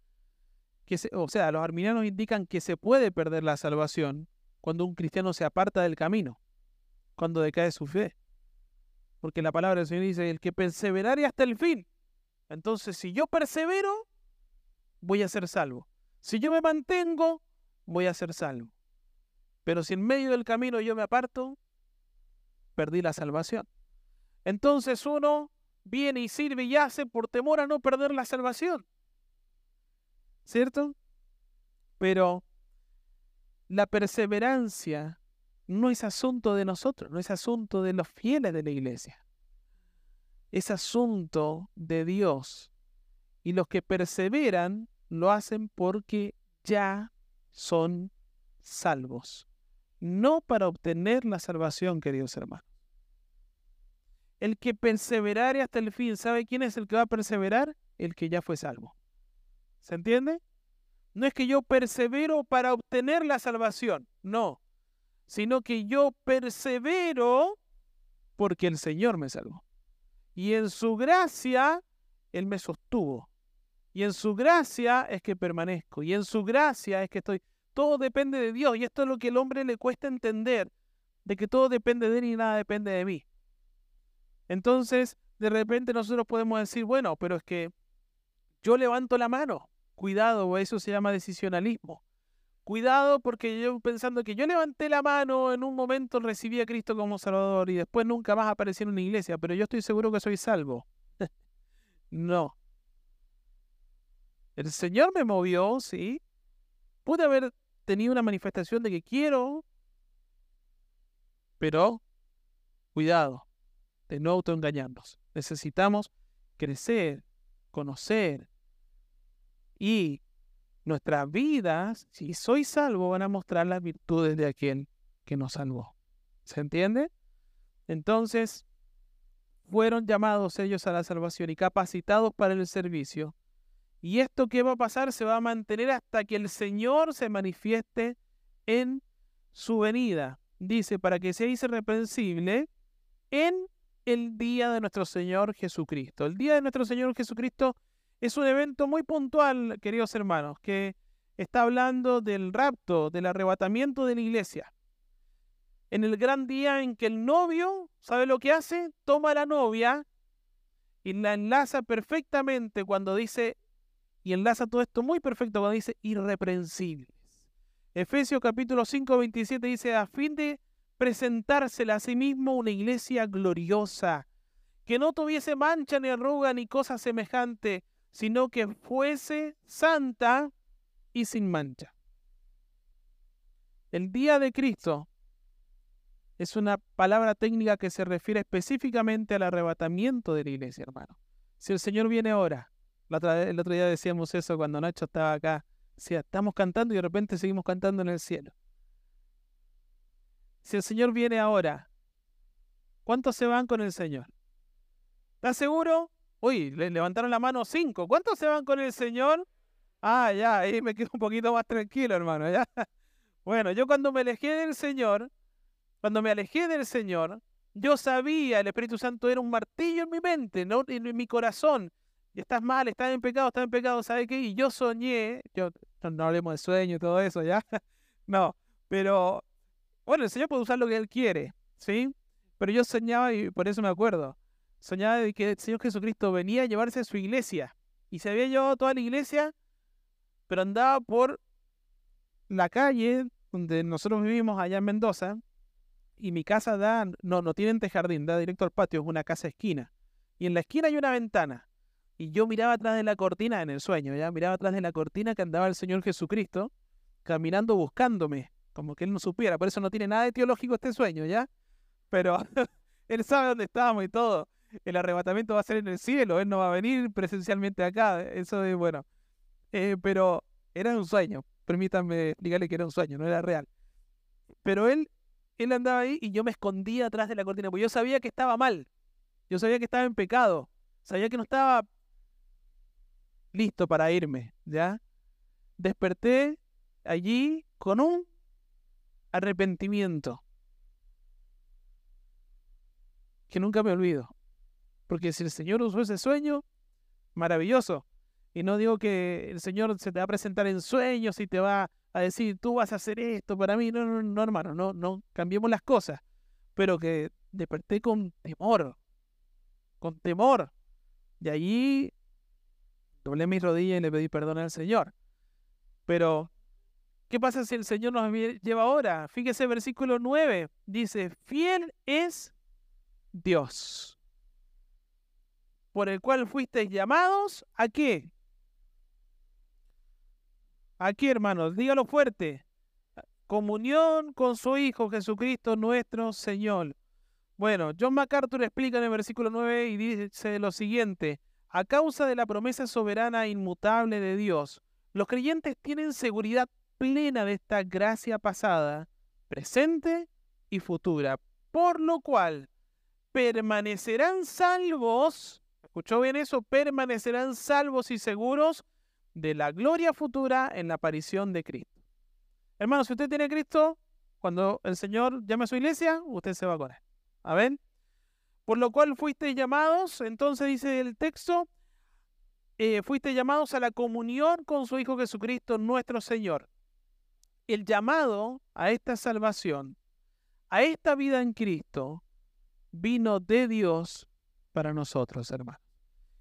o sea, los arminianos indican que se puede perder la salvación cuando un cristiano se aparta del camino, cuando decae su fe. Porque la palabra del Señor dice, el que perseverare hasta el fin. Entonces, si yo persevero, voy a ser salvo. Si yo me mantengo, voy a ser salvo. Pero si en medio del camino yo me aparto, perdí la salvación. Entonces uno viene y sirve y hace por temor a no perder la salvación. ¿cierto? Pero la perseverancia no es asunto de nosotros, no es asunto de los fieles de la iglesia. Es asunto de Dios. Y los que perseveran lo hacen porque ya son salvos. No para obtener la salvación, queridos hermanos. El que perseverare hasta el fin, ¿sabe quién es el que va a perseverar? El que ya fue salvo. ¿Se entiende? No es que yo persevero para obtener la salvación, no, sino que yo persevero porque el Señor me salvó. Y en su gracia, Él me sostuvo. Y en su gracia es que permanezco. Y en su gracia es que estoy. Todo depende de Dios. Y esto es lo que al hombre le cuesta entender. De que todo depende de Él y nada depende de mí. Entonces, de repente nosotros podemos decir, bueno, pero es que yo levanto la mano. Cuidado, eso se llama decisionalismo. Cuidado porque yo pensando que yo levanté la mano en un momento, recibí a Cristo como Salvador y después nunca más aparecí en una iglesia, pero yo estoy seguro que soy salvo. <laughs> no. El Señor me movió, sí. Pude haber tenido una manifestación de que quiero, pero cuidado de no autoengañarnos. Necesitamos crecer, conocer, y nuestras vidas, si soy salvo, van a mostrar las virtudes de aquel que nos salvó. ¿Se entiende? Entonces, fueron llamados ellos a la salvación y capacitados para el servicio. Y esto que va a pasar se va a mantener hasta que el Señor se manifieste en su venida. Dice, para que seáis irreprensible en el día de nuestro Señor Jesucristo. El día de nuestro Señor Jesucristo es un evento muy puntual, queridos hermanos, que está hablando del rapto, del arrebatamiento de la iglesia. En el gran día en que el novio, ¿sabe lo que hace? Toma a la novia y la enlaza perfectamente cuando dice, y enlaza todo esto muy perfecto cuando dice irreprensibles. Efesios capítulo 5, 27 dice, a fin de presentársela a sí mismo una iglesia gloriosa, que no tuviese mancha ni arruga ni cosa semejante, sino que fuese santa y sin mancha. El día de Cristo es una palabra técnica que se refiere específicamente al arrebatamiento de la iglesia, hermano. Si el Señor viene ahora, el otro día decíamos eso cuando Nacho estaba acá, si estamos cantando y de repente seguimos cantando en el cielo. Si el Señor viene ahora, ¿cuántos se van con el Señor? ¿Estás seguro? Uy, le levantaron la mano cinco. ¿Cuántos se van con el Señor? Ah, ya, ahí me quedo un poquito más tranquilo, hermano, ya. <laughs> Bueno, yo cuando me alejé del Señor, cuando me alejé del Señor, yo sabía, el Espíritu Santo era un martillo en mi mente, ¿no? en mi corazón. Estás mal, estás en pecado, estás en pecado, ¿sabes qué? Y yo soñé, yo no hablemos de sueño y todo eso, ¿ya? <laughs> No, pero bueno, el Señor puede usar lo que Él quiere, ¿sí? Pero yo soñaba y por eso me acuerdo soñaba de que el Señor Jesucristo venía a llevarse a su iglesia. Y se había llevado toda la iglesia, pero andaba por la calle donde nosotros vivimos allá en Mendoza. Y mi casa da, no, no tiene jardín, da directo al patio, es una casa esquina. Y en la esquina hay una ventana. y yo miraba atrás de la cortina en el sueño, ya miraba atrás de la cortina que andaba el Señor Jesucristo caminando buscándome, como que él no supiera, por eso no tiene nada de teológico este sueño, ¿ya? Pero <laughs> él sabe dónde estábamos y todo. El arrebatamiento va a ser en el cielo, él no va a venir presencialmente acá, eso es bueno. Eh, pero era un sueño, permítanme explicarle que era un sueño, no era real. Pero él, él andaba ahí y yo me escondía atrás de la cortina, porque yo sabía que estaba mal, yo sabía que estaba en pecado, sabía que no estaba listo para irme, ¿ya? Desperté allí con un arrepentimiento que nunca me olvido. Porque si el Señor usó ese sueño, maravilloso. Y no digo que el Señor se te va a presentar en sueños y te va a decir, tú vas a hacer esto para mí. No, no, no, hermano, no, no, cambiemos las cosas. Pero que desperté con temor, con temor. De allí doblé mis rodillas y le pedí perdón al Señor. Pero, ¿qué pasa si el Señor nos lleva ahora? Fíjese, versículo 9 dice, fiel es Dios, por el cual fuisteis llamados a qué? Aquí, hermanos, dígalo fuerte. Comunión con su Hijo Jesucristo nuestro Señor. Bueno, John MacArthur explica en el versículo 9 y dice lo siguiente. A causa de la promesa soberana e inmutable de Dios, los creyentes tienen seguridad plena de esta gracia pasada, presente y futura, por lo cual permanecerán salvos, ¿escuchó bien eso? Permanecerán salvos y seguros de la gloria futura en la aparición de Cristo. Hermano, si usted tiene a Cristo, cuando el Señor llame a su iglesia, usted se va con él. Amén. Por lo cual fuiste llamados, entonces dice el texto, eh, fuiste llamados a la comunión con su Hijo Jesucristo, nuestro Señor. El llamado a esta salvación, a esta vida en Cristo, vino de Dios para nosotros, hermanos.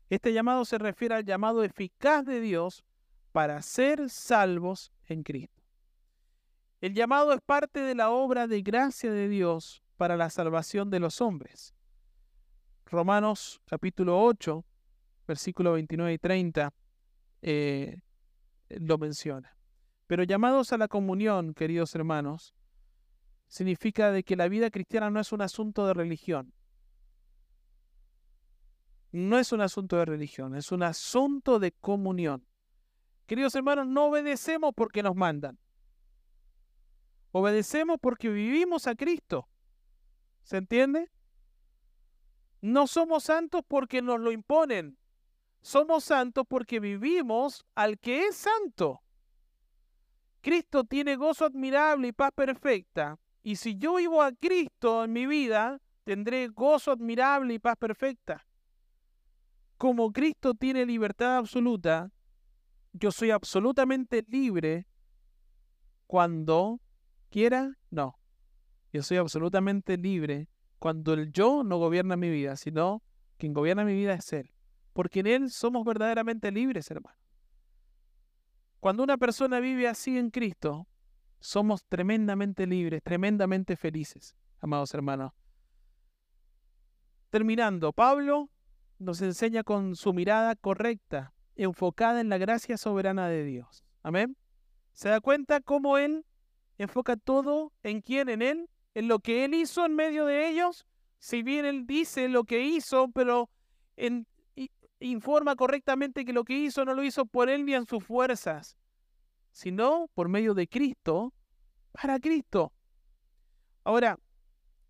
Este llamado se refiere al llamado eficaz de Dios para ser salvos en Cristo. El llamado es parte de la obra de gracia de Dios para la salvación de los hombres. Romanos capítulo 8, versículo 29 y 30 eh, lo menciona. Pero llamados a la comunión, queridos hermanos, significa de que la vida cristiana no es un asunto de religión, no es un asunto de religión, es un asunto de comunión. Queridos hermanos, no obedecemos porque nos mandan. Obedecemos porque vivimos a Cristo. ¿Se entiende? No somos santos porque nos lo imponen. Somos santos porque vivimos al que es santo. Cristo tiene gozo admirable y paz perfecta. Y si yo vivo a Cristo en mi vida, tendré gozo admirable y paz perfecta como Cristo tiene libertad absoluta, yo soy absolutamente libre cuando quiera, no. Yo soy absolutamente libre cuando el yo no gobierna mi vida, sino quien gobierna mi vida es Él. Porque en Él somos verdaderamente libres, hermano. Cuando una persona vive así en Cristo, somos tremendamente libres, tremendamente felices, amados hermanos. Terminando, Pablo nos enseña con su mirada correcta, enfocada en la gracia soberana de Dios. Amén. ¿Se da cuenta cómo Él enfoca todo en quién? En Él, en lo que Él hizo en medio de ellos. Si bien Él dice lo que hizo, pero informa correctamente que lo que hizo no lo hizo por Él ni en sus fuerzas, sino por medio de Cristo, para Cristo. Ahora,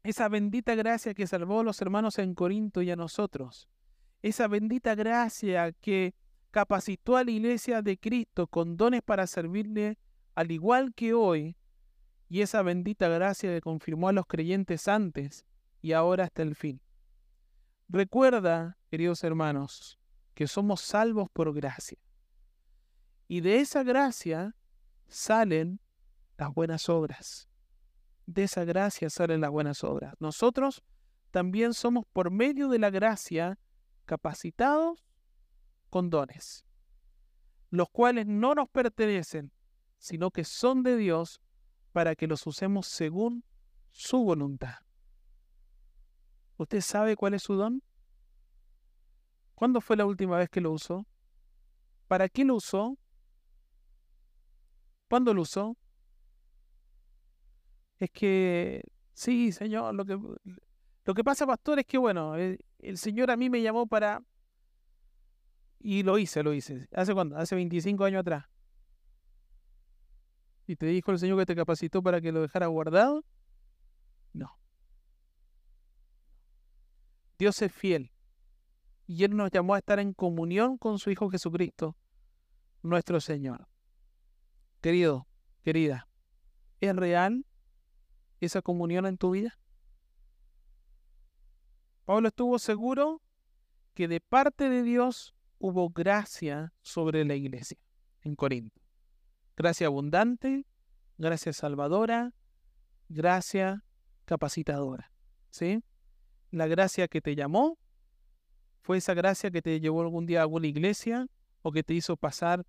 esa bendita gracia que salvó a los hermanos en Corinto y a nosotros, esa bendita gracia que capacitó a la iglesia de Cristo con dones para servirle al igual que hoy, y esa bendita gracia que confirmó a los creyentes antes y ahora hasta el fin. Recuerda, queridos hermanos, que somos salvos por gracia. Y de esa gracia salen las buenas obras. De esa gracia salen las buenas obras. Nosotros también somos por medio de la gracia capacitados con dones, los cuales no nos pertenecen, sino que son de Dios para que los usemos según su voluntad. ¿Usted sabe cuál es su don? ¿Cuándo fue la última vez que lo usó? ¿Para qué lo usó? ¿Cuándo lo usó? Es que, sí, Señor, lo que, lo que pasa, pastor, es que, bueno, el, Señor a mí me llamó para... Y lo hice, lo hice. ¿Hace cuándo? Hace 25 años atrás. ¿Y te dijo el Señor que te capacitó para que lo dejara guardado? No. Dios es fiel. Y Él nos llamó a estar en comunión con su Hijo Jesucristo, nuestro Señor. Querido, querida, ¿es real esa comunión en tu vida? Pablo estuvo seguro que de parte de Dios hubo gracia sobre la iglesia en Corinto. Gracia abundante, gracia salvadora, gracia capacitadora. ¿Sí? La gracia que te llamó fue esa gracia que te llevó algún día a alguna iglesia o que te hizo pasar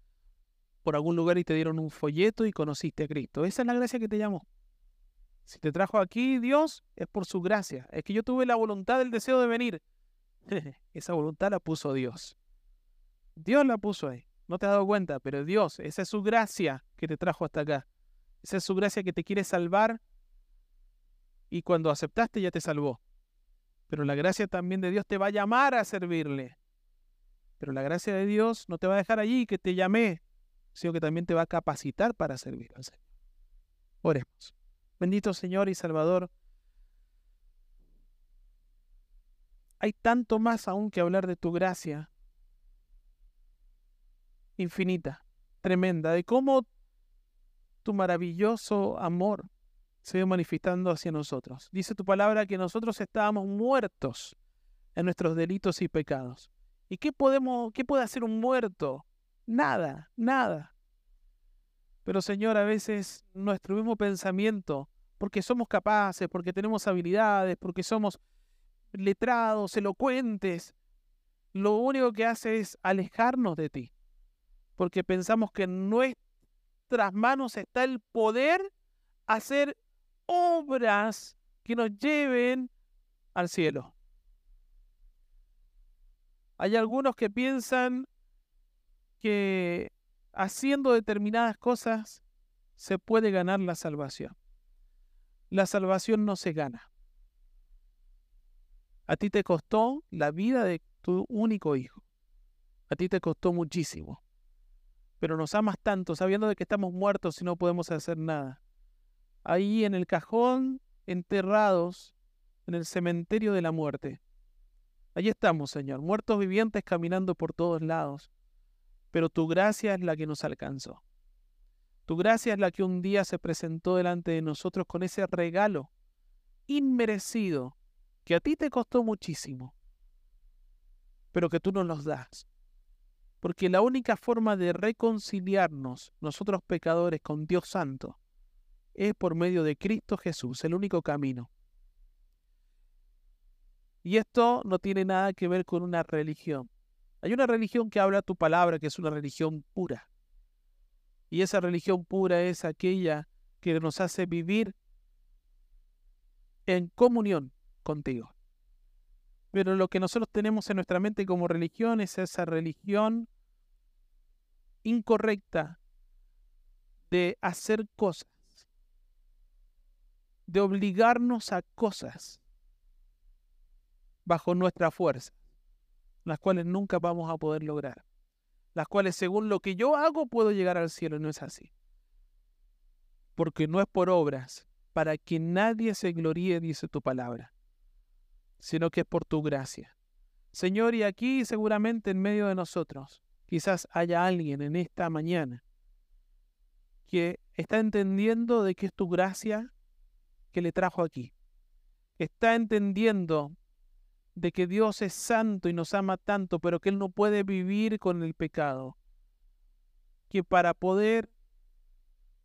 por algún lugar y te dieron un folleto y conociste a Cristo. Esa es la gracia que te llamó. Si te trajo aquí Dios, es por su gracia. Es que yo tuve la voluntad, el deseo de venir. <laughs> esa voluntad la puso Dios. Dios la puso ahí. No te has dado cuenta, pero Dios, esa es su gracia que te trajo hasta acá. Esa es su gracia que te quiere salvar y cuando aceptaste ya te salvó. Pero la gracia también de Dios te va a llamar a servirle. Pero la gracia de Dios no te va a dejar allí que te llamé, sino que también te va a capacitar para servir. Oremos. Bendito Señor y Salvador. Hay tanto más aún que hablar de tu gracia infinita, tremenda, de cómo tu maravilloso amor se ve manifestando hacia nosotros. Dice tu palabra que nosotros estábamos muertos en nuestros delitos y pecados. ¿Y qué podemos, qué puede hacer un muerto? Nada, nada. Pero Señor, a veces nuestro mismo pensamiento, porque somos capaces, porque tenemos habilidades, porque somos letrados, elocuentes, lo único que hace es alejarnos de ti. Porque pensamos que en nuestras manos está el poder hacer obras que nos lleven al cielo. Hay algunos que piensan que haciendo determinadas cosas se puede ganar la salvación. La salvación no se gana. A ti te costó la vida de tu único hijo. A ti te costó muchísimo. Pero nos amas tanto sabiendo de que estamos muertos y no podemos hacer nada ahí en el cajón, enterrados en el cementerio de la muerte. Allí estamos, Señor, muertos vivientes caminando por todos lados. Pero tu gracia es la que nos alcanzó. Tu gracia es la que un día se presentó delante de nosotros con ese regalo inmerecido que a ti te costó muchísimo, pero que tú nos los das. Porque la única forma de reconciliarnos, nosotros pecadores, con Dios Santo, es por medio de Cristo Jesús, el único camino. Y esto no tiene nada que ver con una religión. Hay una religión que habla tu palabra, que es una religión pura. Y esa religión pura es aquella que nos hace vivir en comunión contigo. Pero lo que nosotros tenemos en nuestra mente como religión es esa religión incorrecta de hacer cosas de obligarnos a cosas bajo nuestra fuerza, las cuales nunca vamos a poder lograr, las cuales según lo que yo hago puedo llegar al cielo no es así. Porque no es por obras, para que nadie se gloríe, dice tu palabra, sino que es por tu gracia. Señor, y aquí seguramente en medio de nosotros, quizás haya alguien en esta mañana que está entendiendo de que es tu gracia que le trajo aquí. Está entendiendo de que Dios es santo y nos ama tanto, pero que Él no puede vivir con el pecado. Que para poder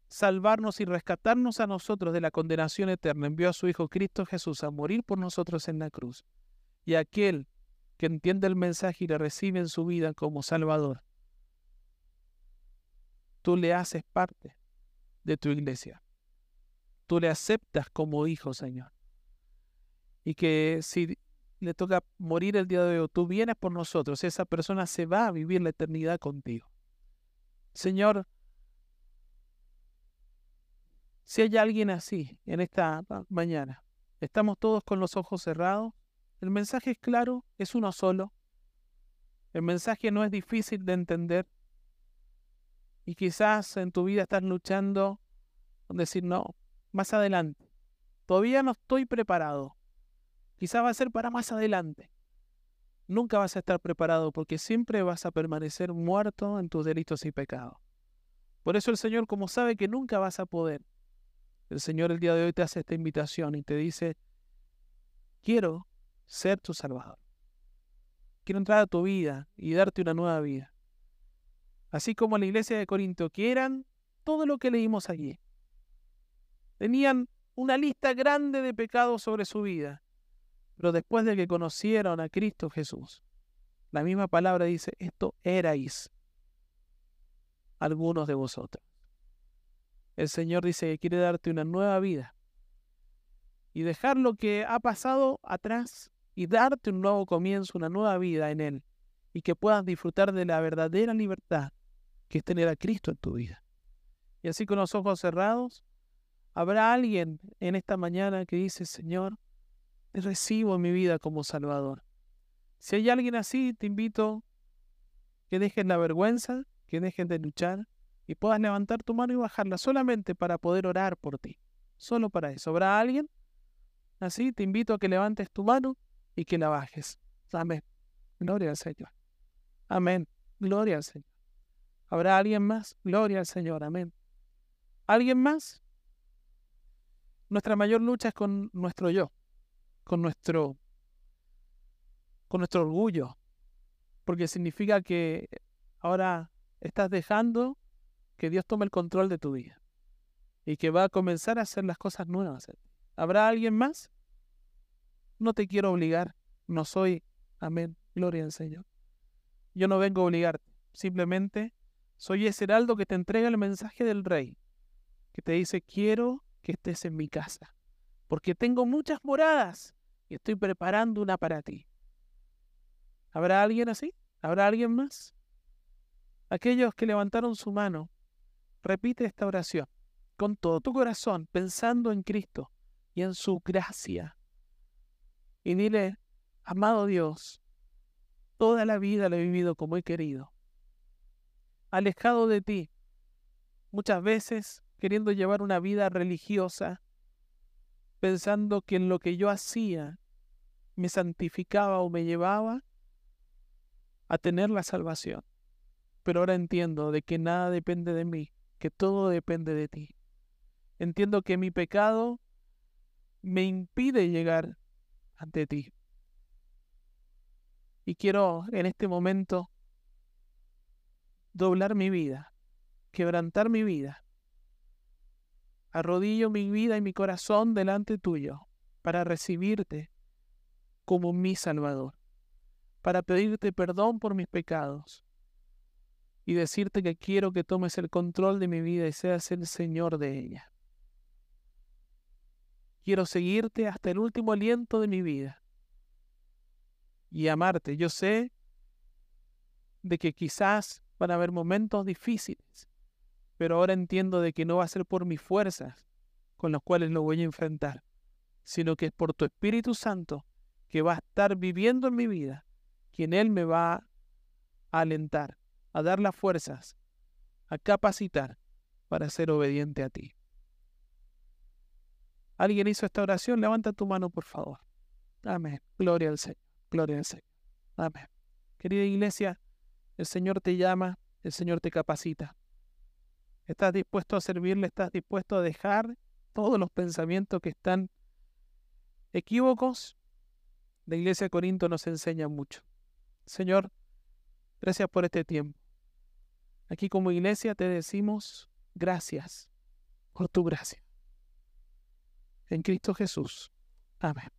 salvarnos y rescatarnos a nosotros de la condenación eterna, envió a su Hijo Cristo Jesús a morir por nosotros en la cruz. Y aquel que entiende el mensaje y le recibe en su vida como Salvador, tú le haces parte de tu iglesia tú le aceptas como hijo, Señor. Y que si le toca morir el día de hoy, tú vienes por nosotros, esa persona se va a vivir la eternidad contigo. Señor, si hay alguien así en esta mañana, estamos todos con los ojos cerrados, el mensaje es claro, es uno solo. El mensaje no es difícil de entender. Y quizás en tu vida estás luchando con decir, no, más adelante. Todavía no estoy preparado. Quizás va a ser para más adelante. Nunca vas a estar preparado porque siempre vas a permanecer muerto en tus delitos y pecados. Por eso el Señor, como sabe que nunca vas a poder, el Señor el día de hoy te hace esta invitación y te dice, quiero ser tu Salvador. Quiero entrar a tu vida y darte una nueva vida. Así como la iglesia de Corinto, que eran todo lo que leímos allí. Tenían una lista grande de pecados sobre su vida. Pero después de que conocieron a Cristo Jesús, la misma palabra dice, esto erais algunos de vosotros. El Señor dice que quiere darte una nueva vida y dejar lo que ha pasado atrás y darte un nuevo comienzo, una nueva vida en Él y que puedas disfrutar de la verdadera libertad que es tener a Cristo en tu vida. Y así con los ojos cerrados, Habrá alguien en esta mañana que dice, Señor, recibo mi vida como Salvador. Si hay alguien así, te invito que dejen la vergüenza, que dejen de luchar y puedas levantar tu mano y bajarla solamente para poder orar por ti. Solo para eso. ¿Habrá alguien? Así te invito a que levantes tu mano y que la bajes. Amén. Gloria al Señor. Amén. Gloria al Señor. ¿Habrá alguien más? Gloria al Señor. Amén. ¿Alguien más? nuestra mayor lucha es con nuestro yo, con nuestro, con nuestro orgullo, porque significa que ahora estás dejando que Dios tome el control de tu vida y que va a comenzar a hacer las cosas nuevas. ¿Habrá alguien más? No te quiero obligar, no soy, amén, gloria al Señor. Yo no vengo a obligarte, simplemente soy ese heraldo que te entrega el mensaje del rey, que te dice, quiero que estés en mi casa, porque tengo muchas moradas y estoy preparando una para ti. ¿Habrá alguien así? ¿Habrá alguien más? Aquellos que levantaron su mano, repite esta oración con todo tu corazón, pensando en Cristo y en su gracia. Y dile, amado Dios, toda la vida lo he vivido como he querido, alejado de ti, muchas veces queriendo llevar una vida religiosa, pensando que en lo que yo hacía me santificaba o me llevaba a tener la salvación. Pero ahora entiendo de que nada depende de mí, que todo depende de ti. Entiendo que mi pecado me impide llegar ante ti. Y quiero en este momento doblar mi vida, quebrantar mi vida Arrodillo mi vida y mi corazón delante tuyo para recibirte como mi Salvador, para pedirte perdón por mis pecados y decirte que quiero que tomes el control de mi vida y seas el Señor de ella. Quiero seguirte hasta el último aliento de mi vida y amarte. Yo sé de que quizás van a haber momentos difíciles, pero ahora entiendo de que no va a ser por mis fuerzas con las cuales lo voy a enfrentar, sino que es por tu Espíritu Santo que va a estar viviendo en mi vida, quien Él me va a alentar, a dar las fuerzas, a capacitar para ser obediente a ti. ¿Alguien hizo esta oración? Levanta tu mano, por favor. Amén. Gloria al Señor. Gloria al Señor. Amén. Querida iglesia, el Señor te llama, el Señor te capacita. ¿Estás dispuesto a servirle? ¿Estás dispuesto a dejar todos los pensamientos que están equívocos? La iglesia de Corinto nos enseña mucho. Señor, gracias por este tiempo. Aquí como iglesia te decimos gracias por tu gracia. En Cristo Jesús. Amén.